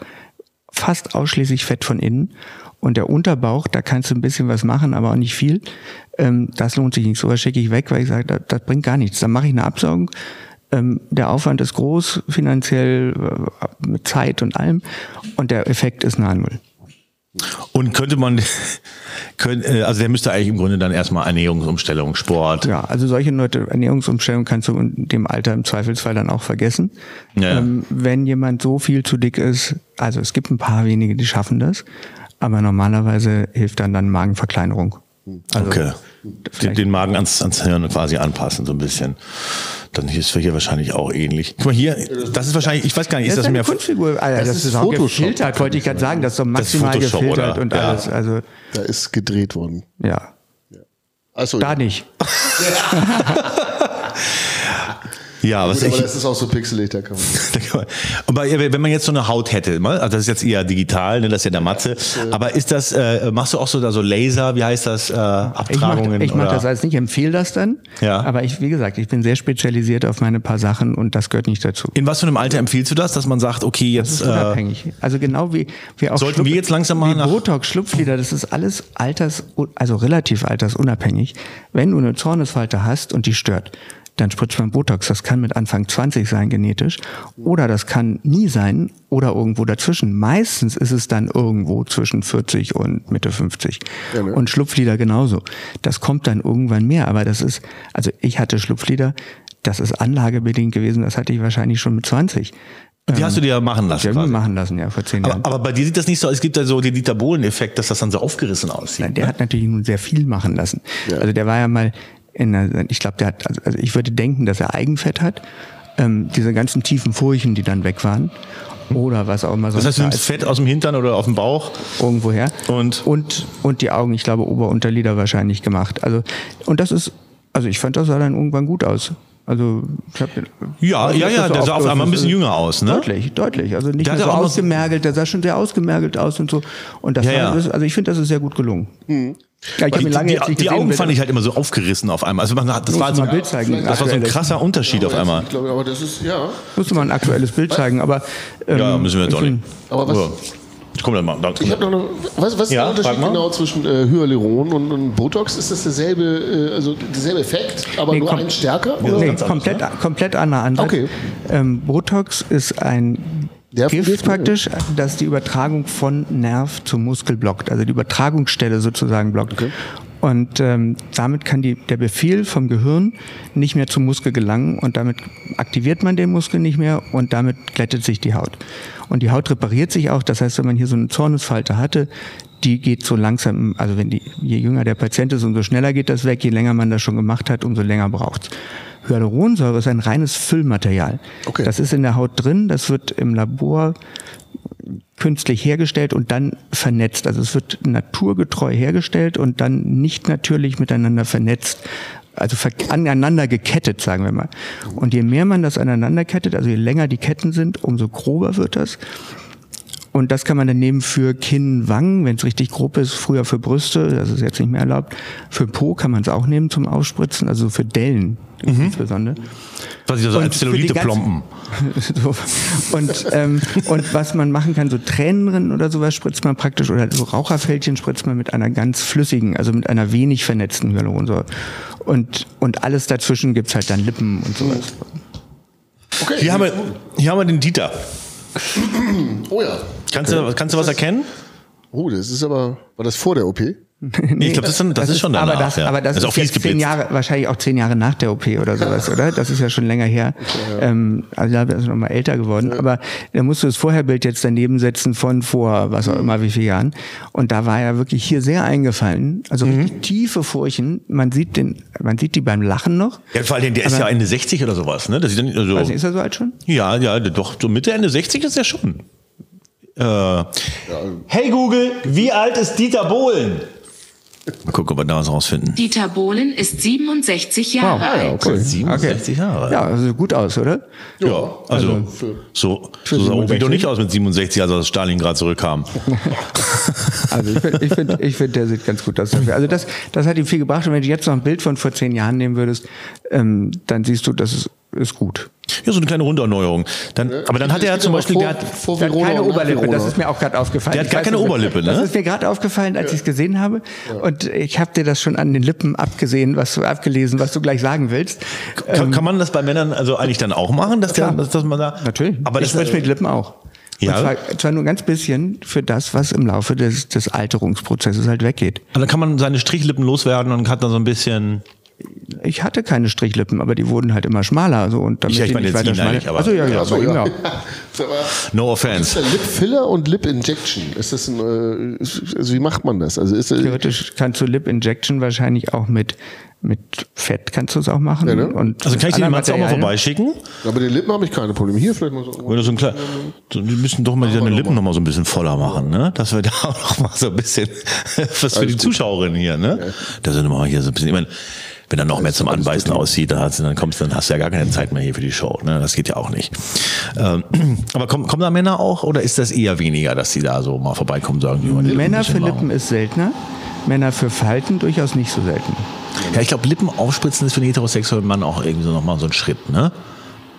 fast ausschließlich Fett von innen. Und der Unterbauch, da kannst du ein bisschen was machen, aber auch nicht viel. Ähm, das lohnt sich nicht. So was schicke ich weg, weil ich sage, das, das bringt gar nichts. Dann mache ich eine Absaugung. Ähm, der Aufwand ist groß, finanziell, äh, mit Zeit und allem. Und der Effekt ist nahe Null. Und könnte man, *laughs* äh, also der müsste eigentlich im Grunde dann erstmal Ernährungsumstellung, Sport. Ja, also solche Leute, Ernährungsumstellung kannst du in dem Alter im Zweifelsfall dann auch vergessen. Ja, ja. Ähm, wenn jemand so viel zu dick ist, also es gibt ein paar wenige, die schaffen das, aber normalerweise hilft dann dann Magenverkleinerung. Also Okay. Den, den Magen ans, ans Hirn quasi anpassen, so ein bisschen. Dann ist für hier wahrscheinlich auch ähnlich. Guck mal hier, das ist wahrscheinlich, ich weiß gar nicht, ist Das ist mehr. Kunstfigur, Alter, das, Das ist, ist auch Photoshop. gefiltert, wollte ich gerade sagen, das ist ist maximal Photoshop, gefiltert oder? und Ja. alles. Also Da ist gedreht worden. ja, Achso, da nicht. *laughs* *laughs* Ja, was Gut, aber ich, das ist auch so pixelig, da kann man. *laughs* Und bei, wenn man jetzt so eine Haut hätte, mal, also das ist jetzt eher digital, ne, das ist ja der Matze. Aber ist das, äh, machst du auch so da so Laser, wie heißt das, äh, Ich mache Abtragungen? ich mach oder? das als nicht, empfehle das dann. Ja. Aber ich, wie gesagt, ich bin sehr spezialisiert auf meine paar Sachen und das gehört nicht dazu. In was für einem Alter empfiehlst du das, dass man sagt, okay, jetzt Das ist äh, unabhängig. Also genau wie wir auch Sollten wir jetzt langsam mal wie nach- Botox, Schlupflider, das ist alles alters, also relativ altersunabhängig. Wenn du eine Zornesfalte hast und die stört, dann spritzt man Botox. Das kann mit Anfang 20 sein genetisch oder das kann nie sein oder irgendwo dazwischen. Meistens ist es dann irgendwo zwischen 40 und Mitte 50. Ja, ne? Und Schlupflider genauso. Das kommt dann irgendwann mehr, aber das ist, also ich hatte Schlupflider, das ist anlagebedingt gewesen, das hatte ich wahrscheinlich schon mit 20. die hast du dir machen lassen. Die haben wir quasi. machen lassen, ja, vor zehn Jahren. Aber, aber bei dir sieht das nicht so, es gibt ja so den Dieter Bohlen-Effekt, dass das dann so aufgerissen aussieht. Nein, der ne? hat natürlich nun sehr viel machen lassen. Ja. Also der war ja mal in ich glaube, der hat, also- also ich würde denken, dass er Eigenfett hat. Ähm, diese ganzen tiefen Furchen, die dann weg waren. Oder was auch immer Das heißt, du nimmst ist, Fett aus dem Hintern oder auf dem Bauch. irgendwo her. Und? und und die Augen, ich glaube Ober- und Unterlider wahrscheinlich gemacht. Also und das ist, also ich fand das sah dann irgendwann gut aus. Also ich hab, Ja, nicht, ja, ja, so der sah auf einmal ein bisschen jünger aus, ne? Deutlich, deutlich. Also nicht Der so ausgemergelt, der sah schon sehr ausgemergelt aus und so. Und das Ja, war, ja. Also ich finde, das ist sehr gut gelungen. Ja, ich Die, die, die Augen fand ich halt immer so aufgerissen auf einmal. Also man hat, das war so, Bild zeigen, das war so ein krasser Unterschied auf einmal. Ich glaube, aber das ist, ja. Musste mal ein aktuelles Bild zeigen, aber ähm, Ja, müssen wir jetzt ich auch nicht. Aber was- Ja. Komm dann mal. Dann, Ich habe noch eine, was, was ist Ja, der frag Unterschied genau zwischen äh, Hyaluron und, und Botox? Ist das derselbe, äh, also derselbe Effekt, aber Nee, nur ein stärker? Oder? Nee, ganz anders, komplett, komplett anderer Ansatz. Okay. Ähm, Botox ist ein Nervengift, Gift praktisch, das die Übertragung von Nerv zum Muskel blockt, also die Übertragungsstelle sozusagen blockt. Und ähm, damit kann die, der Befehl vom Gehirn nicht mehr zum Muskel gelangen und damit aktiviert man den Muskel nicht mehr und damit glättet sich die Haut. Und die Haut repariert sich auch, das heißt, wenn man hier so eine Zornesfalte hatte, die geht so langsam, also wenn die, je jünger der Patient ist, umso schneller geht das weg, je länger man das schon gemacht hat, umso länger braucht's. Hyaluronsäure ist ein reines Füllmaterial. Okay. Das ist in der Haut drin, das wird im Labor künstlich hergestellt und dann vernetzt. Also es wird naturgetreu hergestellt und dann nicht natürlich miteinander vernetzt. Also aneinander gekettet, sagen wir mal. Und je mehr man das aneinander kettet, also je länger die Ketten sind, umso grober wird das. Und das kann man dann nehmen für Kinn, Wangen, wenn es richtig grob ist, früher für Brüste, das ist jetzt nicht mehr erlaubt. Für Po kann man es auch nehmen zum Ausspritzen, also für Dellen insbesondere. was ich so als Zellulite-Plomben. ganzen- *laughs* so. Und, ähm, und was man machen kann, so Tränenrinnen oder sowas spritzt man praktisch, oder so Raucherfältchen spritzt man mit einer ganz flüssigen, also mit einer wenig vernetzten Hyaluronsäure. Und, und alles dazwischen gibt's halt dann Lippen und sowas. Okay. Hier haben, wir, hier haben wir den Dieter. Oh ja. Kannst, du, kannst du was erkennen? Oh, das ist aber, war das vor der OP? Nee, ich glaube, das, ist, dann- das, ist schon danach. aber das, ja. aber das ist ist, auch fies jetzt zehn geblitzt. Jahre, wahrscheinlich auch zehn Jahre nach der OP oder sowas, *laughs* oder? Das ist ja schon länger her. Ähm, also da ist noch mal älter geworden. Aber da musst du das Vorherbild jetzt daneben setzen von vor, was Mhm. auch immer, wie viele Jahren. Und da war er wirklich hier sehr eingefallen. Also Mhm. tiefe Furchen. Man sieht den, man sieht die beim Lachen noch. Ja, vor allem, der ist Aber- ja Ende 60 oder sowas, ne? Das ist dann, also, Weiß nicht, ist er so alt schon? ja, ja, doch, so Mitte, Ende 60 ist er schon. Äh, hey Google, wie alt ist Dieter Bohlen? Mal gucken, ob wir da was rausfinden. Dieter Bohlen ist 67 Jahre Ah, ja, alt. okay. 67 Jahre. Ja, also gut aus, oder? Ja, also, so, so sah Obi doch nicht aus mit 67, als er aus Stalingrad zurückkam. *laughs* Also ich finde, ich find, ich find, der sieht ganz gut aus. Also das, das hat ihm viel gebracht. Und wenn du jetzt noch ein Bild von vor zehn Jahren nehmen würdest, ähm, dann siehst du, das ist, ist gut. Ja, so eine kleine Runderneuerung. Dann, aber dann hat er ja zum Beispiel, vor, der hat, vor Der hat keine nach Oberlippe, Verona. das ist mir auch gerade aufgefallen. Der hat Ich gar keine nicht, Oberlippe, ne? Das ist mir gerade aufgefallen, als ich es gesehen habe. Und ich habe dir das schon an den Lippen abgesehen, was du abgelesen, was du gleich sagen willst. kann, kann man das bei Männern also eigentlich dann auch machen, dass, der, dass, dass man da. Natürlich. Aber ich das spreche mit Lippen auch. Ja. Und zwar, zwar nur ganz bisschen für das, was im Laufe des, des Alterungsprozesses halt weggeht. Und dann kann man seine Strichlippen loswerden und hat dann so ein bisschen. Ich hatte keine Strichlippen, aber die wurden halt immer schmaler. So, und damit Ja, ich die meine jetzt weiter schmaler- aber- Ach so, ja, ja, Achso, bei ihm ja. *laughs* ja. No ist offense. der Lip Filler und Lip Injection? Ist das ein, äh, also wie macht man das? Also ist, äh, Theoretisch kannst du Lip Injection wahrscheinlich auch mit, mit Fett kannst du es auch machen. Ja, ne? und Also kann ich den anderen mal auch mal vorbeischicken? aber den Lippen habe ich keine Probleme. Hier vielleicht mal so. Oder so ein klein, so, die müssen doch mal deine Lippen noch mal so ein bisschen voller machen, ne? Dass wir da auch noch mal so ein bisschen *laughs* was für die Zuschauerinnen hier, ne? Da sind wir mal hier so ein bisschen, ich meine, wenn er noch mehr zum Anbeißen aussieht, dann, hast, du- dann kommst, dann hast du ja gar keine Zeit mehr hier für die Show, ne? Das geht ja auch nicht. Ähm, *clears throat* aber kommen, kommen da Männer auch oder ist das eher weniger, dass sie da so mal vorbeikommen und sagen, die Lippen Männer für machen? Lippen ist seltener, Männer für Falten durchaus nicht so selten. Ja, ich glaube, Lippen aufspritzen ist für einen heterosexuellen Mann auch irgendwie so nochmal so ein Schritt, ne?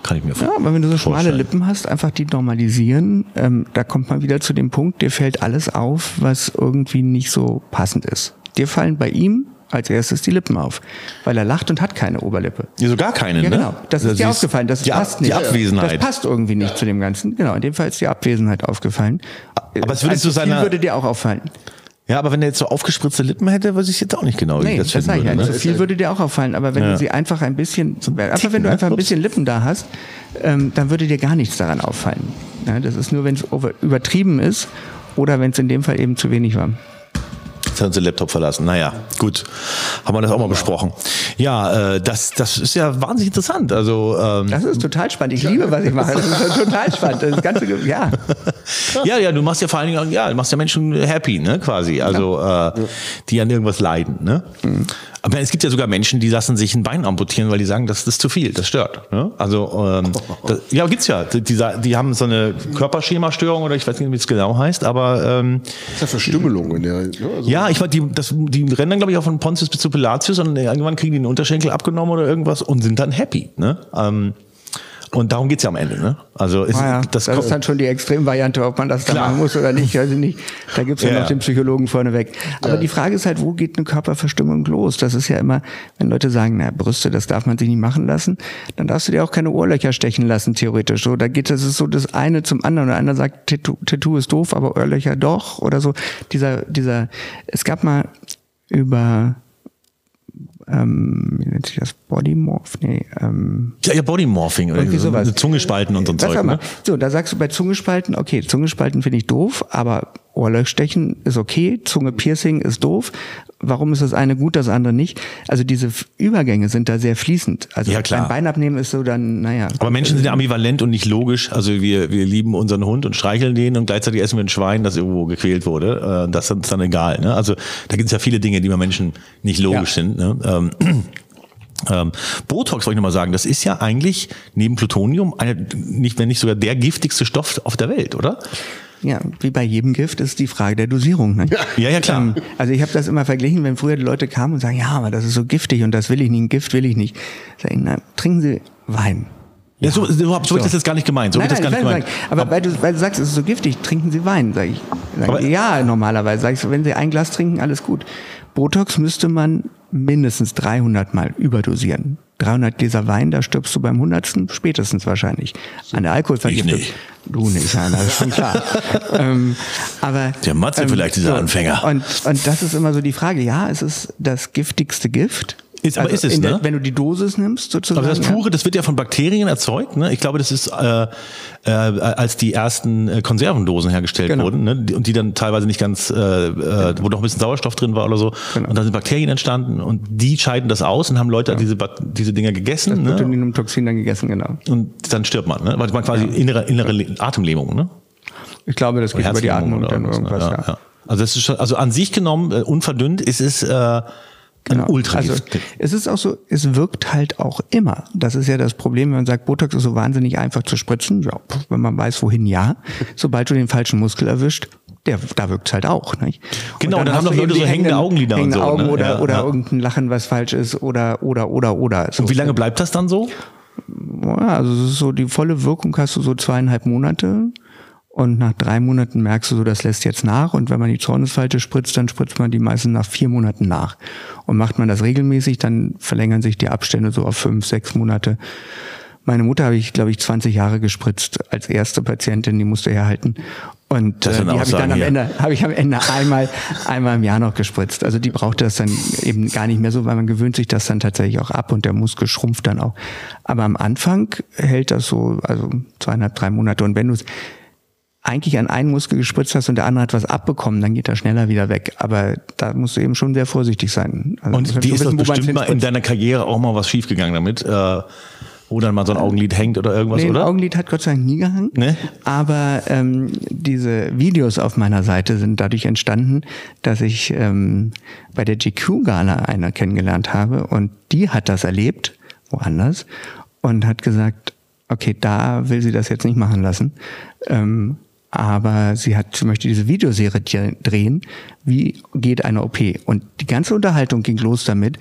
Kann ich mir Ja, aber wenn du so schmale vorstellen. Lippen hast, einfach die normalisieren, ähm, da kommt man wieder zu dem Punkt, dir fällt alles auf, was irgendwie nicht so passend ist. Dir fallen bei ihm als erstes die Lippen auf, weil er lacht und hat keine Oberlippe. Ja, so gar keinen, Ja, ne? genau. Das Also ist dir siehst- aufgefallen. Das die, passt nicht. Die Abwesenheit. Das passt irgendwie nicht zu dem Ganzen. Genau, in dem Fall ist die Abwesenheit aufgefallen. Aber es würdest Ein du seiner- würde dir auch auffallen. Ja, aber wenn er jetzt so aufgespritzte Lippen hätte, weiß ich jetzt auch nicht genau, wie Nee, ich das, das ich ja. würde. Nicht. Ne? So viel würde dir auch auffallen. Aber wenn Ja. du sie einfach ein bisschen, einfach Ticken, wenn du ne? einfach ein bisschen Lippen da hast, ähm, dann würde dir gar nichts daran auffallen. Ja, das ist nur, wenn es übertrieben ist oder wenn es in dem Fall eben zu wenig war. Jetzt hat uns den Laptop verlassen. Naja, gut. Haben wir das auch mal besprochen. Ja, äh, das, das ist ja wahnsinnig interessant. Also, ähm, Das ist total spannend. Ich liebe, was ich mache. Das ist total spannend. Das ganze, ja. Ja, ja, du machst ja vor allen Dingen, ja, du machst ja Menschen happy, ne, quasi. Also, äh, die an irgendwas leiden, ne? Aber es gibt ja sogar Menschen, die lassen sich ein Bein amputieren, weil die sagen, das ist zu viel, das stört. Ne? Also, ähm, *laughs* das, ja, gibt's ja. Die, die, die haben so eine Körperschemastörung oder ich weiß nicht, wie es genau heißt, aber ähm, Das ist ja Verstümmelung in der. Ne? Also, Ja, ich meine, die, das, die rennen dann, glaube ich, auch von Pontius bis zu Pilatius und irgendwann kriegen die den Unterschenkel abgenommen oder irgendwas und sind dann happy. Ne? Ähm, und darum geht's ja am Ende. Ne? Also ist, Naja, das, das, kommt, ist dann schon die Extremvariante, ob man das da Klar. machen muss oder nicht. Also nicht. Da gibt's ja, Ja. noch den Psychologen vorneweg. Aber die Frage ist halt, wo geht eine Körperverstimmung los? Das ist ja immer, wenn Leute sagen, na, Brüste, das darf man sich nicht machen lassen, dann darfst du dir auch keine Ohrlöcher stechen lassen, theoretisch. So, da geht das ist so das eine zum anderen. Und einer sagt, Tattoo, Tattoo ist doof, aber Ohrlöcher doch oder so. Dieser, dieser, es gab mal über ähm, wie nennt sich das? Bodymorph? Nee, ähm, ja, ja, Bodymorphing oder irgendwie so, sowas. eine Zunge spalten und so ein Zeug. Ne? So, da sagst du bei Zungespalten, okay, Zungespalten finde ich doof, aber Ohrlöchstechen ist okay, Zunge-Piercing ist doof. Warum ist das eine gut, das andere nicht? Also diese Übergänge sind da sehr fließend. Also Ja, klar. beim Bein abnehmen ist so dann, naja. Aber Menschen sind ja ambivalent und nicht logisch. Also wir, wir lieben unseren Hund und streicheln den und gleichzeitig essen wir ein Schwein, das irgendwo gequält wurde. Äh, Das ist uns dann egal. Ne? Also da gibt es ja viele Dinge, die bei Menschen nicht logisch Ja. sind. Ne? Ähm, *clears throat* ähm, Botox wollte ich nochmal sagen, das ist ja eigentlich neben Plutonium eine, nicht, wenn nicht sogar der giftigste Stoff auf der Welt, oder? Ja, wie bei jedem Gift ist die Frage der Dosierung. Ne? Ja, ja, klar. Ähm, also ich habe das immer verglichen, wenn früher die Leute kamen und sagen, ja, aber das ist so giftig und das will ich nicht, ein Gift will ich nicht. Sag ich, na, trinken Sie Wein. Ja, so, so, so habe ich das jetzt gar nicht gemeint. So nein, nein, das gar nicht gemeint. sagen, aber weil du, weil du sagst, es ist so giftig, trinken Sie Wein, sag ich. Sag Aber- ja, normalerweise. Sag ich so, wenn Sie ein Glas trinken, alles gut. Botox müsste man mindestens 300 Mal überdosieren. 300 Gläser Wein, da stirbst du beim hundertsten spätestens wahrscheinlich. An der Alkoholvergiftung. Ich nicht. Du nicht, ja, das ist schon klar. *laughs* ähm, aber, Der Matze vielleicht, dieser Anfänger. Und, und das ist immer so die Frage. Ja, es ist das giftigste Gift. Ist- aber ist es, in der, ne? Wenn du die Dosis nimmst, sozusagen. Aber das ja. Pure, das wird ja von Bakterien erzeugt. Ne? Ich glaube, das ist, äh, äh, als die ersten äh, Konservendosen hergestellt Genau. wurden ne? und die dann teilweise nicht ganz, äh, äh, wo noch ein bisschen Sauerstoff drin war oder so. Genau. Und dann sind Bakterien entstanden und die scheiden das aus und haben Leute diese, Bak- diese Dinger gegessen. Ne? Botulinumtoxin dann gegessen, genau. Und dann stirbt man, ne? weil man quasi innere, innere Le- Atemlähmung, ne? Ich glaube, das geht über die Atmung oder dann irgendwas, irgendwas, ne? ja. ja, ja. Also das ist schon, also an sich genommen, äh, unverdünnt, ist es äh, Genau. Ultra. Also es ist auch so, es wirkt halt auch immer. Das ist ja das Problem, wenn man sagt, Botox ist so wahnsinnig einfach zu spritzen. Ja, wenn man weiß, wohin, ja. Sobald du den falschen Muskel erwischt, der, da wirkt's halt auch. Nicht? Genau, dann hast haben doch Leute so hängende hängenden- Augenlider und hängende so, Augen ne? oder, Ja, oder ja. irgendein Lachen, was falsch ist oder, oder, oder, oder. So. und wie lange bleibt das dann so? Ja, also so die volle Wirkung hast du so zweieinhalb Monate und nach drei Monaten merkst du so, das lässt jetzt nach und wenn man die Zornesfalte spritzt, dann spritzt man die meisten nach vier Monaten nach. Und macht man das regelmäßig, dann verlängern sich die Abstände so auf fünf, sechs Monate. Meine Mutter habe ich, glaube ich, 20 Jahre gespritzt als erste Patientin, die musste herhalten. Und Das äh, die habe ich dann am. Ende, habe ich am Ende einmal, einmal im Jahr noch gespritzt. Also die brauchte das dann eben gar nicht mehr so, weil man gewöhnt sich das dann tatsächlich auch ab und der Muskel schrumpft dann auch. Aber am Anfang hält das so, also zweieinhalb, drei Monate. Und wenn du es eigentlich an einen Muskel gespritzt hast und der andere hat was abbekommen, dann geht er schneller wieder weg. Aber da musst du eben schon sehr vorsichtig sein. Also Und die ist wissen, bestimmt mal in deiner Karriere auch mal was schiefgegangen damit, äh, wo dann mal so ein Augenlid hängt oder irgendwas, Nee, ein oder? Augenlid hat Gott sei Dank nie gehangen. Ne? Aber ähm, diese Videos auf meiner Seite sind dadurch entstanden, dass ich ähm, bei der GQ-Gala einer kennengelernt habe und die hat das erlebt, woanders, und hat gesagt, okay, da will sie das jetzt nicht machen lassen. Ähm, aber sie hat, sie möchte diese Videoserie dre- drehen. Wie geht eine OP? Und die ganze Unterhaltung ging los damit,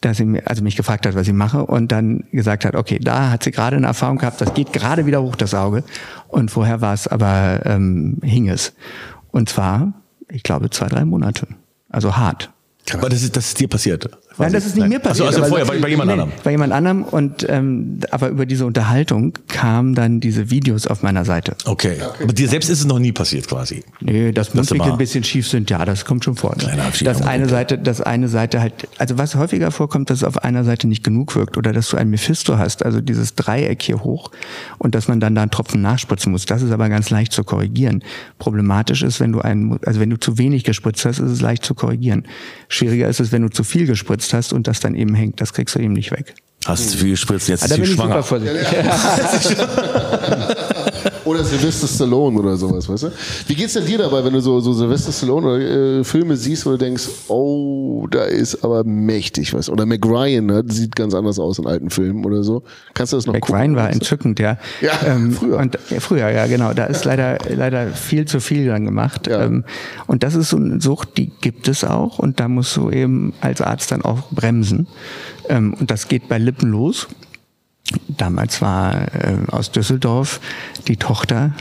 dass sie mir, also mich gefragt hat, was ich mache und dann gesagt hat, okay, da hat sie gerade eine Erfahrung gehabt, das geht gerade wieder hoch das Auge und vorher war es aber ähm, hing es und zwar, ich glaube zwei drei Monate, also hart. Aber das ist, das ist dir passiert. Nein, das ist nicht mir passiert. Also, also vorher, bei, bei jemand Nee, anderem. Bei jemand anderem und ähm, aber über diese Unterhaltung kamen dann diese Videos auf meiner Seite. Okay. Aber dir selbst ist es noch nie passiert quasi. Nee, dass Mundwinkel mal- ein bisschen schief sind, ja, das kommt schon vor. Ne? Kleiner Abschied Dass eine Seite, dass eine Seite halt, also was häufiger vorkommt, dass es auf einer Seite nicht genug wirkt oder dass du ein Mephisto hast, also dieses Dreieck hier hoch und dass man dann da einen Tropfen nachspritzen muss. Das ist aber ganz leicht zu korrigieren. Problematisch ist, wenn du einen, also wenn du zu wenig gespritzt hast, ist es leicht zu korrigieren. Schwieriger ist es, wenn du zu viel gespritzt hast und das dann eben hängt. Das kriegst du eben nicht weg. Hast du zu viel gespritzt, jetzt Ah, ist sie schwanger. *laughs* *laughs* Oder Sylvester Stallone oder sowas, weißt du? Wie geht's denn dir dabei, wenn du so, so Sylvester Stallone oder, äh, Filme siehst, wo du denkst, oh, da ist aber mächtig was. Oder Mac Ryan ne, sieht ganz anders aus in alten Filmen oder so. Kannst du das noch Mac gucken? Ryan war entzückend, ja. Ja, früher. Und, ja, früher, ja, genau. Da ist leider, leider viel zu viel dann gemacht. Ja. Ähm, und das ist so eine Sucht, die gibt es auch. Und da musst du eben als Arzt dann auch bremsen. Ähm, und das geht bei Lippen los. Damals war äh, aus Düsseldorf die Tochter.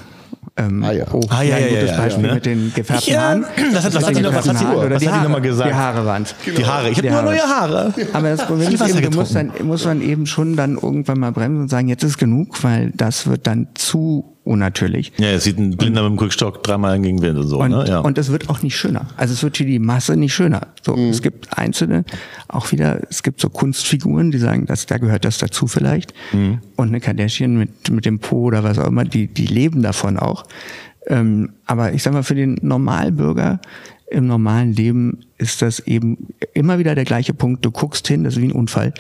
Ähm, Ah, ja. oh, Ah, ja, ein ja, gutes ja, Beispiel ja. mit den gefärbten Ja, Haaren. das hat- was Mit hat noch- was hat sie- Haaren was oder hat die Haare. mal gesagt? Die Haare waren's. Die Haare. Ich habe nur neue Haare. Aber das Problem ist eben, getrunken. dann, muss man eben schon dann irgendwann mal bremsen und sagen, jetzt ist genug, weil das wird dann zu unnatürlich. Ja, es sieht ein Blinder mit dem Krückstock dreimal gegen Wind und so. Und, ne? ja. und es wird auch nicht schöner. Also es wird für die Masse nicht schöner. So, Mhm. es gibt einzelne, auch wieder, es gibt so Kunstfiguren, die sagen, dass da gehört das dazu vielleicht. Mhm. Und eine Kardashian mit, mit dem Po oder was auch immer, die, die leben davon auch. Ähm, aber ich sag mal, für den Normalbürger im normalen Leben ist das eben immer wieder der gleiche Punkt. Du guckst hin, das ist wie ein Unfall.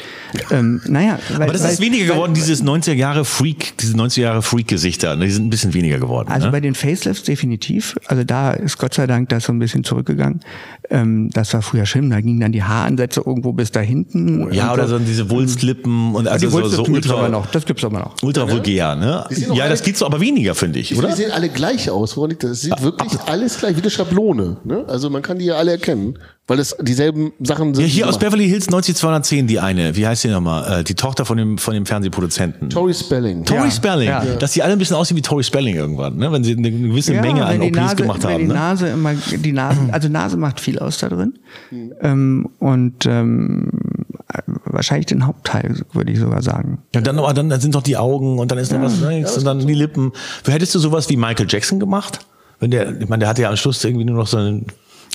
Ähm, naja, weil, aber das weil, ist weniger weil- geworden, dieses 90er Jahre Freak, diese 90er Jahre Freak-Gesichter. Die sind ein bisschen weniger geworden. Also ne? bei den Facelifts definitiv. Also da ist Gott sei Dank das so ein bisschen zurückgegangen. Ähm, das war früher schlimm. Da gingen dann die Haaransätze irgendwo bis da hinten. ja, oder so diese Wulstlippen und also die so, so gibt's aber ultra, noch. Das gibt's aber noch. ultra vulgär, ne? Die Ja, das geht so, aber weniger, finde ich, Die oder? sehen alle gleich aus. Woran liegt das? Es sieht wirklich alles gleich wie eine Schablone. Ne? Also man kann die ja alle erkennen. Weil es dieselben Sachen sind. Ja, hier aus Beverly Hills 90210, die eine. Wie heißt die nochmal? Äh, die Tochter von dem, von dem Fernsehproduzenten. Tori Spelling. Tori Ja, Spelling. ja. Dass die alle ein bisschen aussehen wie Tori Spelling irgendwann, ne? wenn sie eine gewisse Ja, Menge an OPs Nase, gemacht wenn haben. die Ne? Nase immer, die Nase, *clears throat* also Nase macht viel aus da drin. Ähm, und ähm, wahrscheinlich den Hauptteil, würde ich sogar sagen. Ja, dann, aber dann sind doch die Augen und dann ist noch was rechts und dann die Lippen. Hättest du sowas wie Michael Jackson gemacht? Wenn der, ich meine, der hatte ja am Schluss irgendwie nur noch so einen.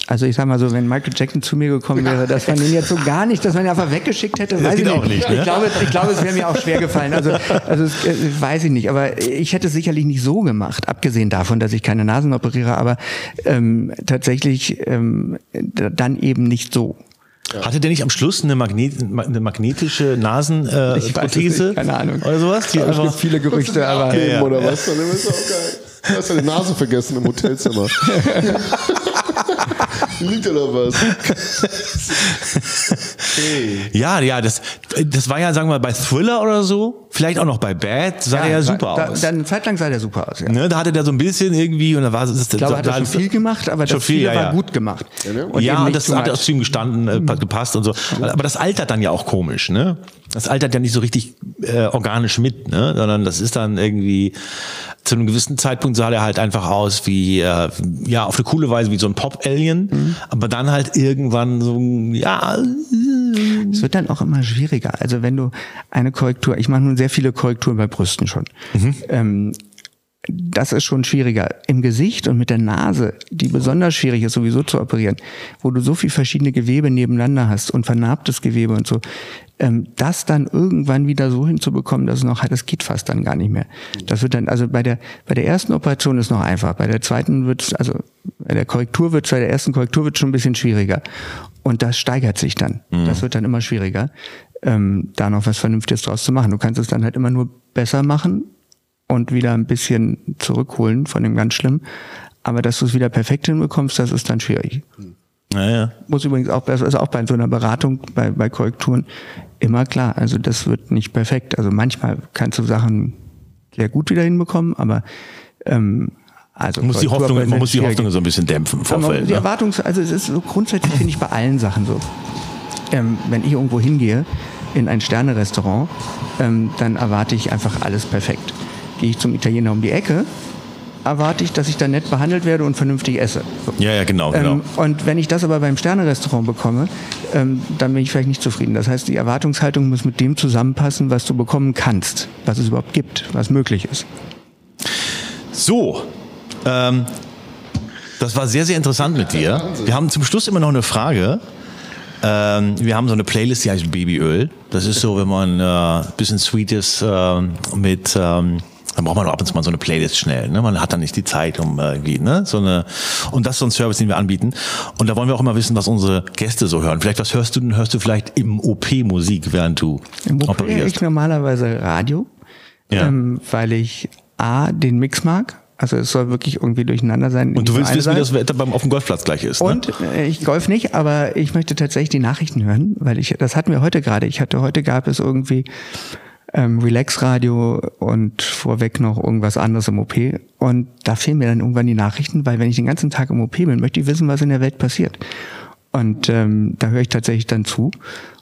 Also ich sag mal so, wenn Michael Jackson zu mir gekommen wäre, dass man ihn jetzt so gar nicht, dass man ihn einfach weggeschickt hätte, weiß geht ich auch nicht, ne? Ich glaube, ich glaube, es wäre mir auch schwer gefallen. Also, also es, äh, weiß ich nicht. Aber ich hätte es sicherlich nicht so gemacht, abgesehen davon, dass ich keine Nasen operiere, aber ähm, tatsächlich ähm, dann eben nicht so. Hatte der nicht am Schluss eine, Magnet, eine magnetische Nasenprothese? Äh, weiß es nicht, keine Ahnung. Oder sowas? Die Es gibt einfach, viele Gerüchte, aber Abgeben ja. oder was? Dann ist auch geil. Du hast deine Nase vergessen im Hotelzimmer. *laughs* *laughs* Ja noch was. *laughs* ja, ja, das, das war ja, sagen wir mal, bei Thriller oder so, vielleicht auch noch bei Bad, sah er ja super da, aus. Dann eine Zeit lang sah der super aus. Ja. ne, da hatte der so ein bisschen irgendwie und da war es. Ich glaube, er hat schon viel gemacht, aber das viel, ja, war ja. gut gemacht. Und ja, eben und das hat zu ihm gestanden, äh, gepasst und so. Aber das altert dann ja auch komisch, ne? Das altert ja nicht so richtig äh, organisch mit, ne? Sondern das ist dann irgendwie zu einem gewissen Zeitpunkt sah der halt einfach aus wie äh, ja auf eine coole Weise wie so ein Pop-Alien, Mhm. aber dann halt irgendwann so ja Es wird dann auch immer schwieriger. Also wenn du eine Korrektur, ich mache nun sehr viele Korrekturen bei Brüsten schon. Ähm, das ist schon schwieriger. Im Gesicht und mit der Nase, die besonders schwierig ist, sowieso zu operieren, wo du so viel verschiedene Gewebe nebeneinander hast und vernarbtes Gewebe und so, ähm, das dann irgendwann wieder so hinzubekommen, dass es noch hat, das geht fast dann gar nicht mehr. Das wird dann, also bei der, bei der ersten Operation ist noch einfach, bei der zweiten wird es, also bei der Korrektur wird bei der ersten Korrektur wird schon ein bisschen schwieriger. Und das steigert sich dann. Das wird dann immer schwieriger, ähm, da noch was Vernünftiges draus zu machen. Du kannst es dann halt immer nur besser machen und wieder ein bisschen zurückholen von dem ganz Schlimm. Aber dass du es wieder perfekt hinbekommst, das ist dann schwierig. naja. Muss übrigens auch, ist auch bei so einer Beratung, bei, bei Korrekturen immer klar. Also das wird nicht perfekt. Also manchmal kannst du Sachen sehr gut wieder hinbekommen, aber ähm, also Man muss die Hoffnung, man muss die. Hoffnung so ein bisschen dämpfen im Vorfeld. Die Ne? Erwartungs, also es ist so grundsätzlich finde ich bei allen Sachen so. Ähm, wenn ich irgendwo hingehe in ein Sterne-Restaurant, ähm, dann erwarte ich einfach alles perfekt. Gehe ich zum Italiener um die Ecke, erwarte ich, dass ich da nett behandelt werde und vernünftig esse. So. Ja, ja, genau, genau. Ähm, und wenn ich das aber beim Sterne-Restaurant bekomme, ähm, dann bin ich vielleicht nicht zufrieden. Das heißt, die Erwartungshaltung muss mit dem zusammenpassen, was du bekommen kannst, was es überhaupt gibt, was möglich ist. So, ähm, das war sehr, sehr interessant mit dir. Wir haben zum Schluss immer noch eine Frage. Ähm, wir haben so eine Playlist, die heißt Babyöl. Das ist so, wenn man äh, ein bisschen sweet ist ähm, mit, ähm, dann braucht man ab und zu mal so eine Playlist schnell. Ne? Man hat dann nicht die Zeit, um äh, irgendwie, ne? So eine, und das ist so ein Service, den wir anbieten. Und da wollen wir auch immer wissen, was unsere Gäste so hören. Vielleicht, was hörst du denn? Hörst du vielleicht im OP Musik, während du Im OP höre operierst? ich normalerweise Radio, Ja. ähm, weil ich A, den Mix mag. Also es soll wirklich irgendwie durcheinander sein. Und du willst wissen, nur wie das Wetter beim, auf dem Golfplatz gleich ist. Ne? Und äh, ich golf nicht, aber ich möchte tatsächlich die Nachrichten hören, weil ich, das hatten wir heute gerade. Ich hatte heute gab es irgendwie ähm, Relax-Radio und vorweg noch irgendwas anderes im OP. Und da fehlen mir dann irgendwann die Nachrichten, weil wenn ich den ganzen Tag im OP bin, möchte ich wissen, was in der Welt passiert. Und ähm, da höre ich tatsächlich dann zu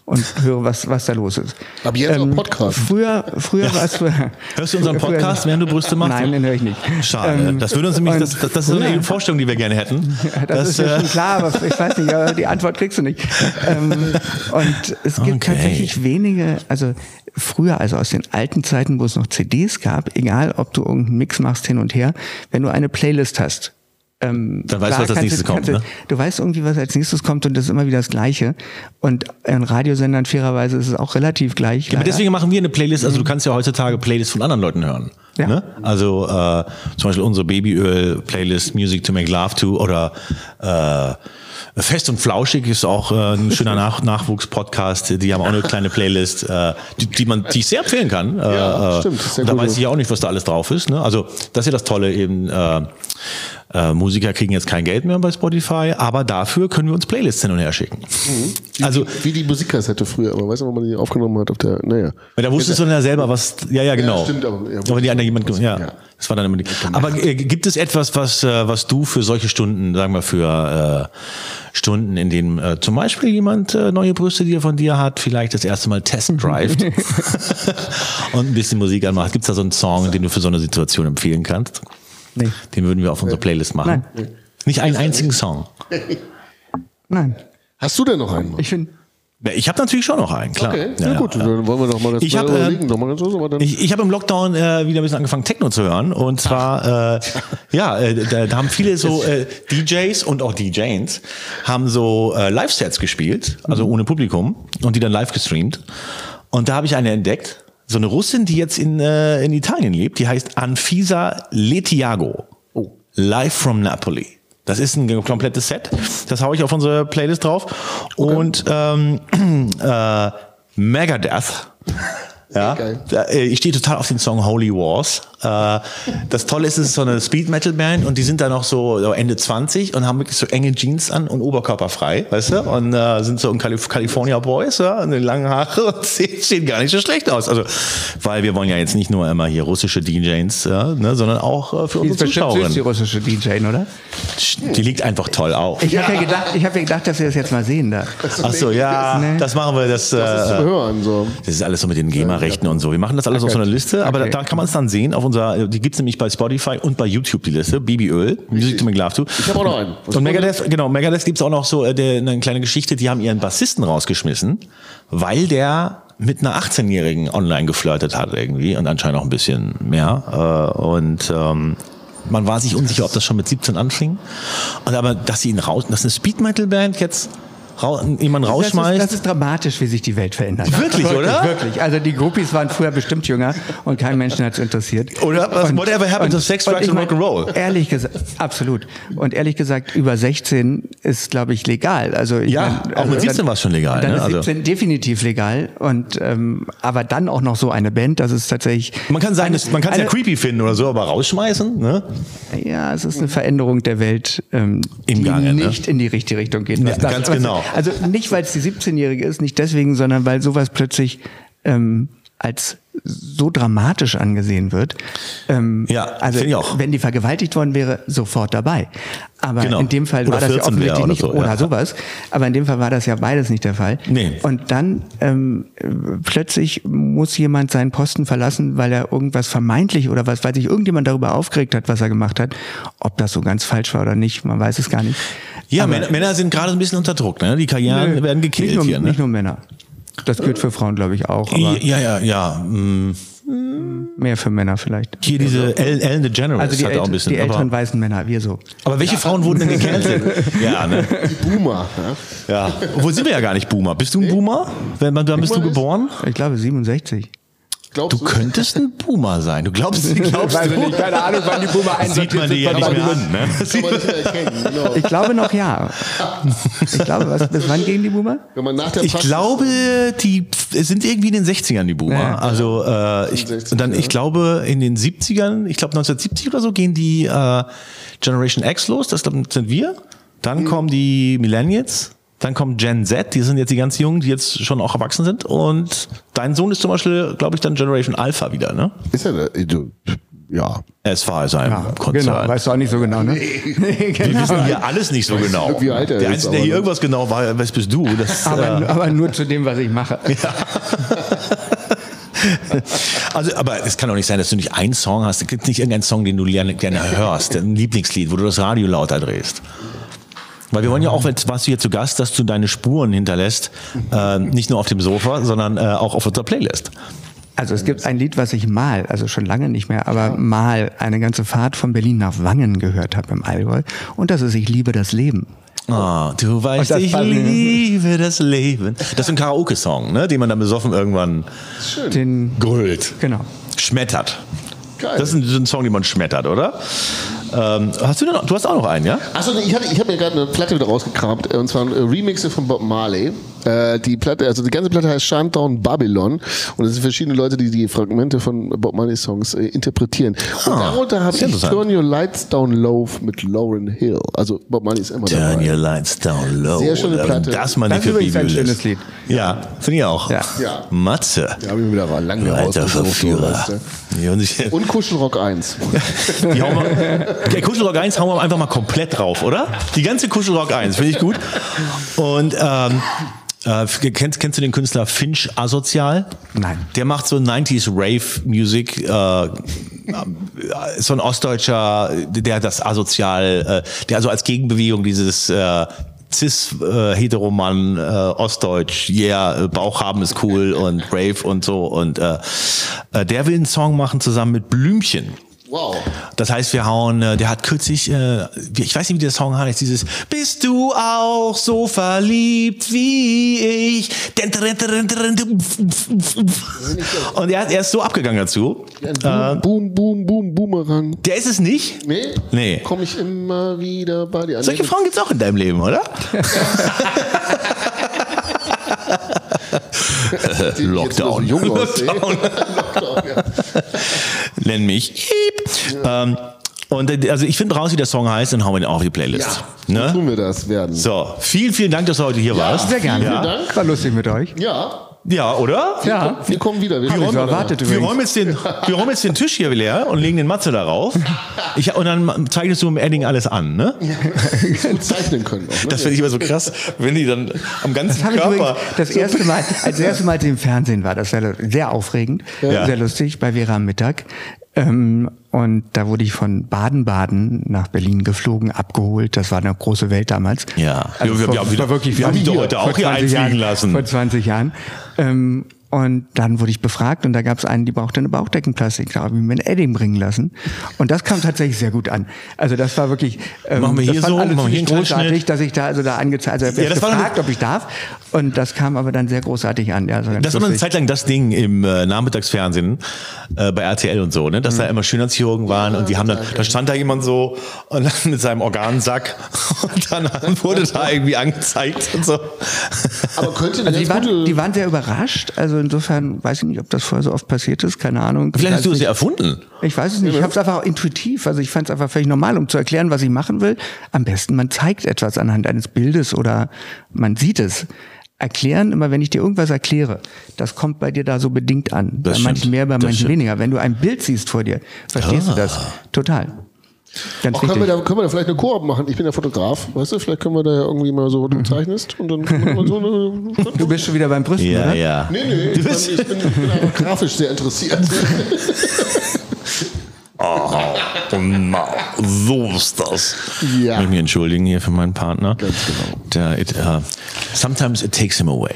und *laughs* höre, was, was da los ist. Ab jetzt auch Podcast. Früher, früher war es. *laughs* Hörst du *laughs* unseren Podcast, während du Brüste machst? Nein, den höre ich nicht. Schade. Ähm, das würde uns nämlich, das, das, das ist eine Vorstellung, die wir gerne hätten. Ja, das, ist ja äh, schon klar, aber ich weiß nicht, aber die Antwort kriegst du nicht. Ähm, und es gibt Okay. tatsächlich wenige, also früher, also aus den alten Zeiten, wo es noch CDs gab, egal ob du irgendeinen Mix machst hin und her, wenn du eine Playlist hast, ähm, Dann weißt du, was als nächstes kommt, kannst ne? Du weißt irgendwie, was als nächstes kommt und das ist immer wieder das Gleiche. Und in Radiosendern fairerweise ist es auch relativ gleich. Ja, deswegen machen wir eine Playlist. Also du kannst ja heutzutage Playlists von anderen Leuten hören. Ja. Ne? Also äh, zum Beispiel unsere Babyöl-Playlist Music to Make Love to oder äh, Fest und Flauschig ist auch äh, ein schöner *laughs* Nach Nachwuchs-Podcast. Die haben auch eine kleine Playlist, äh, die, die man, die ich sehr empfehlen kann. Ja, äh, stimmt, sehr und da gut. weiß ich ja auch nicht, was da alles drauf ist. Ne? Also das ist ja das Tolle eben. Äh, Musiker kriegen jetzt kein Geld mehr bei Spotify, aber dafür können wir uns Playlists hin und her schicken. Also Wie die Musikkassette früher, aber weißt du, wo man die aufgenommen hat auf der, naja. Da wusstest du dann ja selber, was. Ja, ja, genau. stimmt, aber- ja, aber die andere jemand. Ja. Ja. Das war dann immer die. Aber äh, gibt es etwas, was, äh, was du für solche Stunden, sagen wir für äh, Stunden, in denen äh, zum Beispiel jemand äh, neue Brüste, die er von dir hat, vielleicht das erste Mal Test drived *laughs* *laughs* und ein bisschen Musik anmacht. Gibt es da so einen Song, den du für so eine Situation empfehlen kannst? Nee. Den würden wir auf unsere Playlist machen. Nein. Nicht einen einzigen Song. *laughs* Nein. Hast du denn noch einen? Ich finde, Ich habe natürlich schon noch einen, klar. Okay, Ja, gut, dann wollen wir doch mal das Ich hab, äh, überlegen, dann Ich, ich habe im Lockdown äh, wieder ein bisschen angefangen, Techno zu hören. Und zwar, äh, *laughs* ja, äh, da, da haben viele so äh, DJs und auch DJs haben so äh, Live-Sets gespielt, also ohne Publikum, und die dann live gestreamt. Und da habe ich eine entdeckt, so eine Russin, die jetzt in, äh, in Italien lebt, die heißt Anfisa Letiago. Oh. Live from Napoli. Das ist ein komplettes Set. Das haue ich auf unsere Playlist drauf. Und ähm, *clears throat* äh, Megadeth. Ja, äh, ich stehe total auf den Song Holy Wars. Äh, das Tolle ist, es ist so eine Speed Metal Band und die sind da noch so, Ende 20 und haben wirklich so enge Jeans an und oberkörperfrei, weißt du? Und äh, sind so ein Calif California Boys, ja, und lange Haare und *laughs* sehen, sehen gar nicht so schlecht aus. Also, weil wir wollen ja jetzt nicht nur immer hier russische DJs, ja, ne, sondern auch äh, für die unsere süß, die Zuschauerinnen. russische DJ, oder? Die liegt einfach toll auf. Ich habe ja gedacht, ich habe ja gedacht, dass wir das jetzt mal sehen da. Ach so, ja, Nee. das machen wir. Das, das ist äh, Hören so. Das ist alles so mit den GEMA-Rechten und so. Wir machen das alles auf so einer Liste, aber Okay. da, da kann man es dann sehen. Auf unserer, die gibt's nämlich bei Spotify und bei YouTube die Liste. Baby Öl, Music to Make Love to. Ich habe auch noch einen. Was Und? Megadeth, genau, Megadeth gibt's auch noch so äh, eine kleine Geschichte, die haben ihren Bassisten rausgeschmissen, weil der mit einer 18-Jährigen online geflirtet hat irgendwie und anscheinend auch ein bisschen mehr. Äh, und ähm, man war sich unsicher, ob das schon mit 17 anfing. Und aber, dass sie ihn raus, dass eine Speed Metal Band jetzt rau, jemanden Das ist, rausschmeißt. das ist dramatisch, wie sich die Welt verändert. Wirklich, oder? Wirklich. Also die Groupies waren früher bestimmt jünger und kein Menschen hat es interessiert. Oder was- whatever happened to sex, drugs and rock'n'roll? Ehrlich gesagt, absolut. Und ehrlich gesagt, über 16 ist, glaube ich, legal. Also ich Ja, mein, auch mit also 17 dann- war's schon legal, Dann ne? ist Also- 17 definitiv legal. Und ähm, aber dann auch noch so eine Band, das ist tatsächlich. Man kann sagen, das- man kann es ja creepy finden oder so, aber rausschmeißen, ne? Ja, es ist eine Veränderung der Welt, ähm, Im die Gange, ne? nicht in die richtige Richtung geht. Ja, ganz genau. Also nicht, weil es die 17-Jährige ist, nicht deswegen, sondern weil sowas plötzlich ähm, als so dramatisch angesehen wird. Ähm, Ja, also ich auch. wenn die vergewaltigt worden wäre, sofort dabei. Aber Genau. in dem Fall Oder war das ja 14 wäre offensichtlich oder nicht so, oder ja. sowas. Aber in dem Fall war das ja beides nicht der Fall. Nee. Und dann ähm, äh, plötzlich muss jemand seinen Posten verlassen, weil er irgendwas vermeintlich oder was, weil sich irgendjemand darüber aufgeregt hat, was er gemacht hat. Ob das so ganz falsch war oder nicht, man weiß es gar nicht. Ja, Männer, Männer sind gerade ein bisschen unter Druck, ne? Die Karrieren Nö, werden gekillt nicht nur, hier, ne? Nicht nur Männer. Das gilt für Frauen, glaube ich, auch, aber Ja, ja, ja. mm. mehr für Männer vielleicht. Hier diese Ellen, Ellen DeGeneres Also die, hat auch ein bisschen. die älteren aber, weißen Männer, wir so. aber welche Frauen wurden denn gecancelt? *laughs* ja, ne? Die Boomer. Ja? Ja. Obwohl sind wir ja gar nicht Boomer. Bist du ein Boomer? Wenn man, dann bist du geboren? Ich glaube 67. Glaubst Du könntest ein Boomer sein. Du glaubst, *laughs* glaubst Weiß ich du? nicht, keine Ahnung, wann die Boomer Sieht man die ja nicht mehr an, ne? Nicht genau. Ich glaube noch ja. Ich glaube, was, bis wann gehen die Boomer? Wenn man nach der Ich Praxis- glaube, die es sind irgendwie in den 60ern die Boomer. Ja. Also äh, ich, 60er, und dann, ich glaube, in den 70ern, ich glaube 1970 oder so, gehen die äh, Generation X los, das glaub, sind wir. Dann kommen die Millennials, dann kommt Gen Z, die sind jetzt die ganz Jungen, die jetzt schon auch erwachsen sind. Und dein Sohn ist zum Beispiel, glaube ich, dann Generation Alpha wieder, ne? Ist ja, der- du, ja. As far as I'm Genau, weißt du auch nicht so genau, ne? Nee, *laughs* Wir genau. wissen hier alles nicht so genau. nicht, wie alt er der ist, Einzige, der aber- hier irgendwas genau war, was bist du? Das, äh, Aber, aber nur zu dem, was ich mache. *laughs* *laughs* Also, aber es kann doch nicht sein, dass du nicht einen Song hast. Es gibt nicht irgendeinen Song, den du gerne, gerne hörst, ein Lieblingslied, wo du das Radio lauter drehst. Weil wir wollen ja auch, warst du hier zu Gast, dass du deine Spuren hinterlässt, äh, nicht nur auf dem Sofa, sondern äh, auch auf unserer Playlist. Also es gibt ein Lied, was ich mal, also schon lange nicht mehr, aber mal eine ganze Fahrt von Berlin nach Wangen gehört habe im Allgäu. Und das ist Ich liebe das Leben. Ah, du weißt, ich liebe das Leben. Das ist ein Karaoke-Song, ne, den man dann besoffen irgendwann Den, grölt, genau. schmettert. Geil. Das ist ein, so ein Song, den man schmettert, oder? Ähm, hast du, denn noch, du hast auch noch einen, ja? Achso, ich, hatte- ich habe mir gerade eine Platte wieder rausgekramt, äh, und zwar ein äh, Remixe von Bob Marley. Äh, die Platte, also die ganze Platte heißt Shantown Babylon und es sind verschiedene Leute, die die Fragmente von Bob Marley Songs äh, interpretieren. Und darunter habe ich Ah. Turn Your Lights Down Low mit Lauren Hill. Also Bob Marley ist immer Turn dabei. your lights down low. Sehr schöne Platte. Das mal Das ist für übrigens ein schönes Lied. Ja, finde ich auch. Ja. Ja. Matze. Da habe ich mir wieder lange Alter Verführer. und Kuschelrock 1. *laughs* Die hauen wir, der Kuschelrock 1 hauen wir einfach mal komplett drauf, oder? Die ganze Kuschelrock 1, finde ich gut. Und ähm, äh, kennst, kennst du den Künstler Finch Asozial? Nein. Der macht so 90s Rave Music. Äh, so ein Ostdeutscher, der das asozial, äh, der also als Gegenbewegung dieses äh, cis äh, heteroman äh, ostdeutsch yeah äh, Bauch haben ist cool und rave und so und äh, äh, der will einen Song machen zusammen mit Blümchen Wow. das heißt, wir hauen, äh, der hat kürzlich, äh, ich weiß nicht, wie der Song heißt, dieses Bist du auch so verliebt wie ich? Und er, er ist so abgegangen dazu. Boom, boom, boom, boom, Boomerang. Der ist es nicht? Nee? Nee. Komme ich immer wieder bei dir an. Solche Frauen gibt's auch in deinem Leben, oder? *laughs* So Lockdown. *laughs* *laughs* Nenn mich. Ähm, und äh, also ich finde raus, wie der Song heißt, dann hauen wir den auch auf die Playlist. So Ne? tun wir das werden. So, vielen, vielen Dank, dass du heute hier warst. Sehr gerne. Vielen Dank. War lustig mit euch. Ja, Ja, oder? Ja. wir kommen wieder. Wir ich räumen Wir räumen, jetzt den, wir räumen jetzt den Tisch hier leer und legen den Matze darauf. Ich, und dann zeichnest du im Edding alles an, ne? Gut zeichnen können. Auch, ne? Das finde ich immer so krass, wenn die dann am ganzen Das Körper. das erste Mal, als das erste Mal, als ich im Fernsehen war, das war sehr aufregend, Ja. sehr lustig, bei Vera am Mittag. Ähm, und da wurde ich von Baden-Baden nach Berlin geflogen, abgeholt. Das war eine große Welt damals. Ja. also Wir- vor, wir haben wieder- wirklich wir haben die heute auch hier 20 einfliegen Jahren, lassen. Vor 20 Jahren. Ähm, und dann wurde ich befragt und da gab es einen, die brauchte eine Bauchdeckenplastik. Da habe ich mir ein Edding bringen lassen. Und das kam tatsächlich sehr gut an. Also das war wirklich, ähm, Machen wir hier das fand so, alle machen wir hier großartig, dass ich da also da angezeigt, also Ja, das war eine- gefragt, ob ich darf. Und das kam aber dann sehr großartig an. Ja, ganz Das war eine. Zeit lang das Ding im äh, Nachmittagsfernsehen äh, bei RTL und so, ne? dass da immer Schönheitschirurgen waren und die haben dann, da stand da jemand so und dann mit seinem Organsack *laughs* und dann wurde da irgendwie angezeigt und so. Aber könnte Also die waren, die waren sehr überrascht. Also insofern weiß ich nicht, ob das vorher so oft passiert ist. Keine Ahnung. Vielleicht hast du es es ja erfunden. Ich weiß es nicht. Ich habe es einfach intuitiv. Also ich fand es einfach völlig normal, um zu erklären, was ich machen will. Am besten, man zeigt etwas anhand eines Bildes oder man sieht es. Erklären, immer wenn ich dir irgendwas erkläre, das kommt bei dir da so bedingt an. Das bei manchen stimmt. mehr, bei Das manchen stimmt. weniger. Wenn du ein Bild siehst vor dir, verstehst du das. Total. Ganz Auch können, wir da, können wir da vielleicht eine Koop machen? Ich bin ja Fotograf, weißt du? Vielleicht können wir da ja irgendwie mal so, du zeichnest und dann können wir mal so eine... Du bist schon wieder beim Brüsten, Ja, oder? ja. Nee, nee, ich bin, ich bin, ich bin grafisch sehr interessiert. *laughs* So ist das. Ja. Ich muss mich entschuldigen hier für meinen Partner. Ganz genau. Der, it, uh, sometimes it takes him away.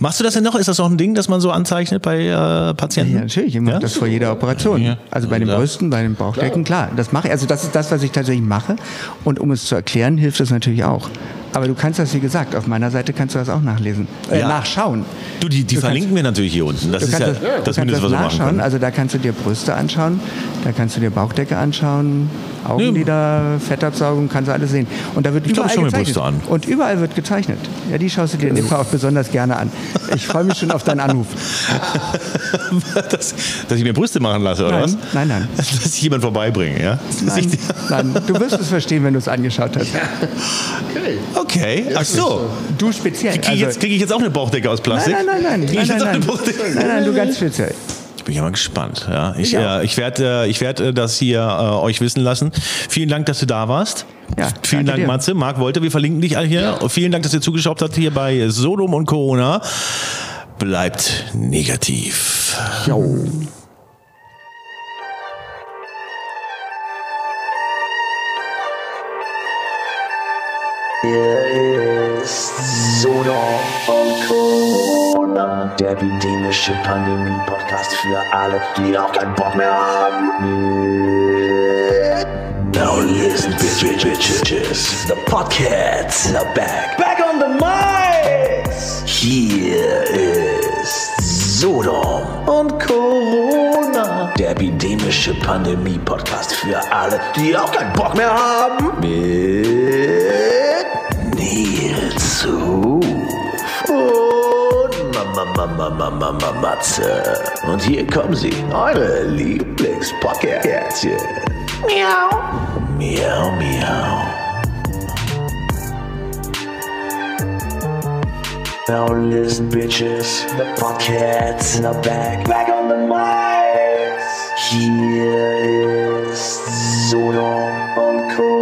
Machst du das denn noch? Ist das noch ein Ding, das man so anzeichnet bei äh, Patienten? Ja, natürlich, ich mache Ja? das vor jeder Operation. Ja. Also bei den Ja. Brüsten, bei den Bauchdecken, klar. Das mache ich. Also das ist das, was ich tatsächlich mache. Und um es zu erklären, hilft es natürlich auch. Aber du kannst das, wie gesagt, auf meiner Seite kannst du das auch nachlesen, äh, Ja. nachschauen. Du, die, die Du verlinken wir natürlich hier unten. Das ist kannst ja das, das, kannst Mindeste, was das wir machen nachschauen. können. Also da kannst du dir Brüste anschauen, da kannst du dir Bauchdecke anschauen, Augenlider, Fettabsaugung, kannst du alles sehen. Und da wird Ich glaub, überall mir gezeichnet. Brüste an. Und überall wird gezeichnet. Ja, die schaust du dir in dem Fall auch besonders gerne an. Ich freue mich schon auf deinen Anruf. *laughs* dass, dass ich mir Brüste machen lasse, oder Nein, was? nein, nein. *laughs* Dass ich jemand vorbeibringe, ja? Nein, nein, du wirst es verstehen, wenn du es angeschaut hast. *laughs* Okay. okay, ach so. Du speziell. Kriege Also, jetzt, krieg ich jetzt auch eine Bauchdecke aus Plastik? nein, nein, nein, nein, Krieg nein, ich nein, auch eine nein, nein, nein, du ganz speziell. Bin ich mal gespannt. Ja, ich, Ich auch. äh, ich werde äh, ich werd, äh, das hier äh, euch wissen lassen. Vielen Dank, dass du da warst. Ja, Vielen Dank, dir. Matze. Marc Wolter, wir verlinken dich hier. Und Vielen Dank, dass ihr zugeschaut habt hier bei Sodom und Corona. Bleibt negativ. Hier ist Sodom und Corona, der epidemische Pandemie-Podcast für alle, die auch keinen Bock mehr haben. Now listen, bitch, bitch, bitches. The podcasts are back. Back on the mics. Hier ist Sodom und Corona. Der epidemische Pandemie-Podcast für alle, die auch keinen Bock mehr haben. Mit Ruf und Mama, Mama, Mama, Mama, Matze. Und hier kommen sie, eure Lieblingspodcastchen. Miau. Miau, miau. Now listen, bitches. The podcasts are back. Back on the mics. Hier ist Sodom und Co.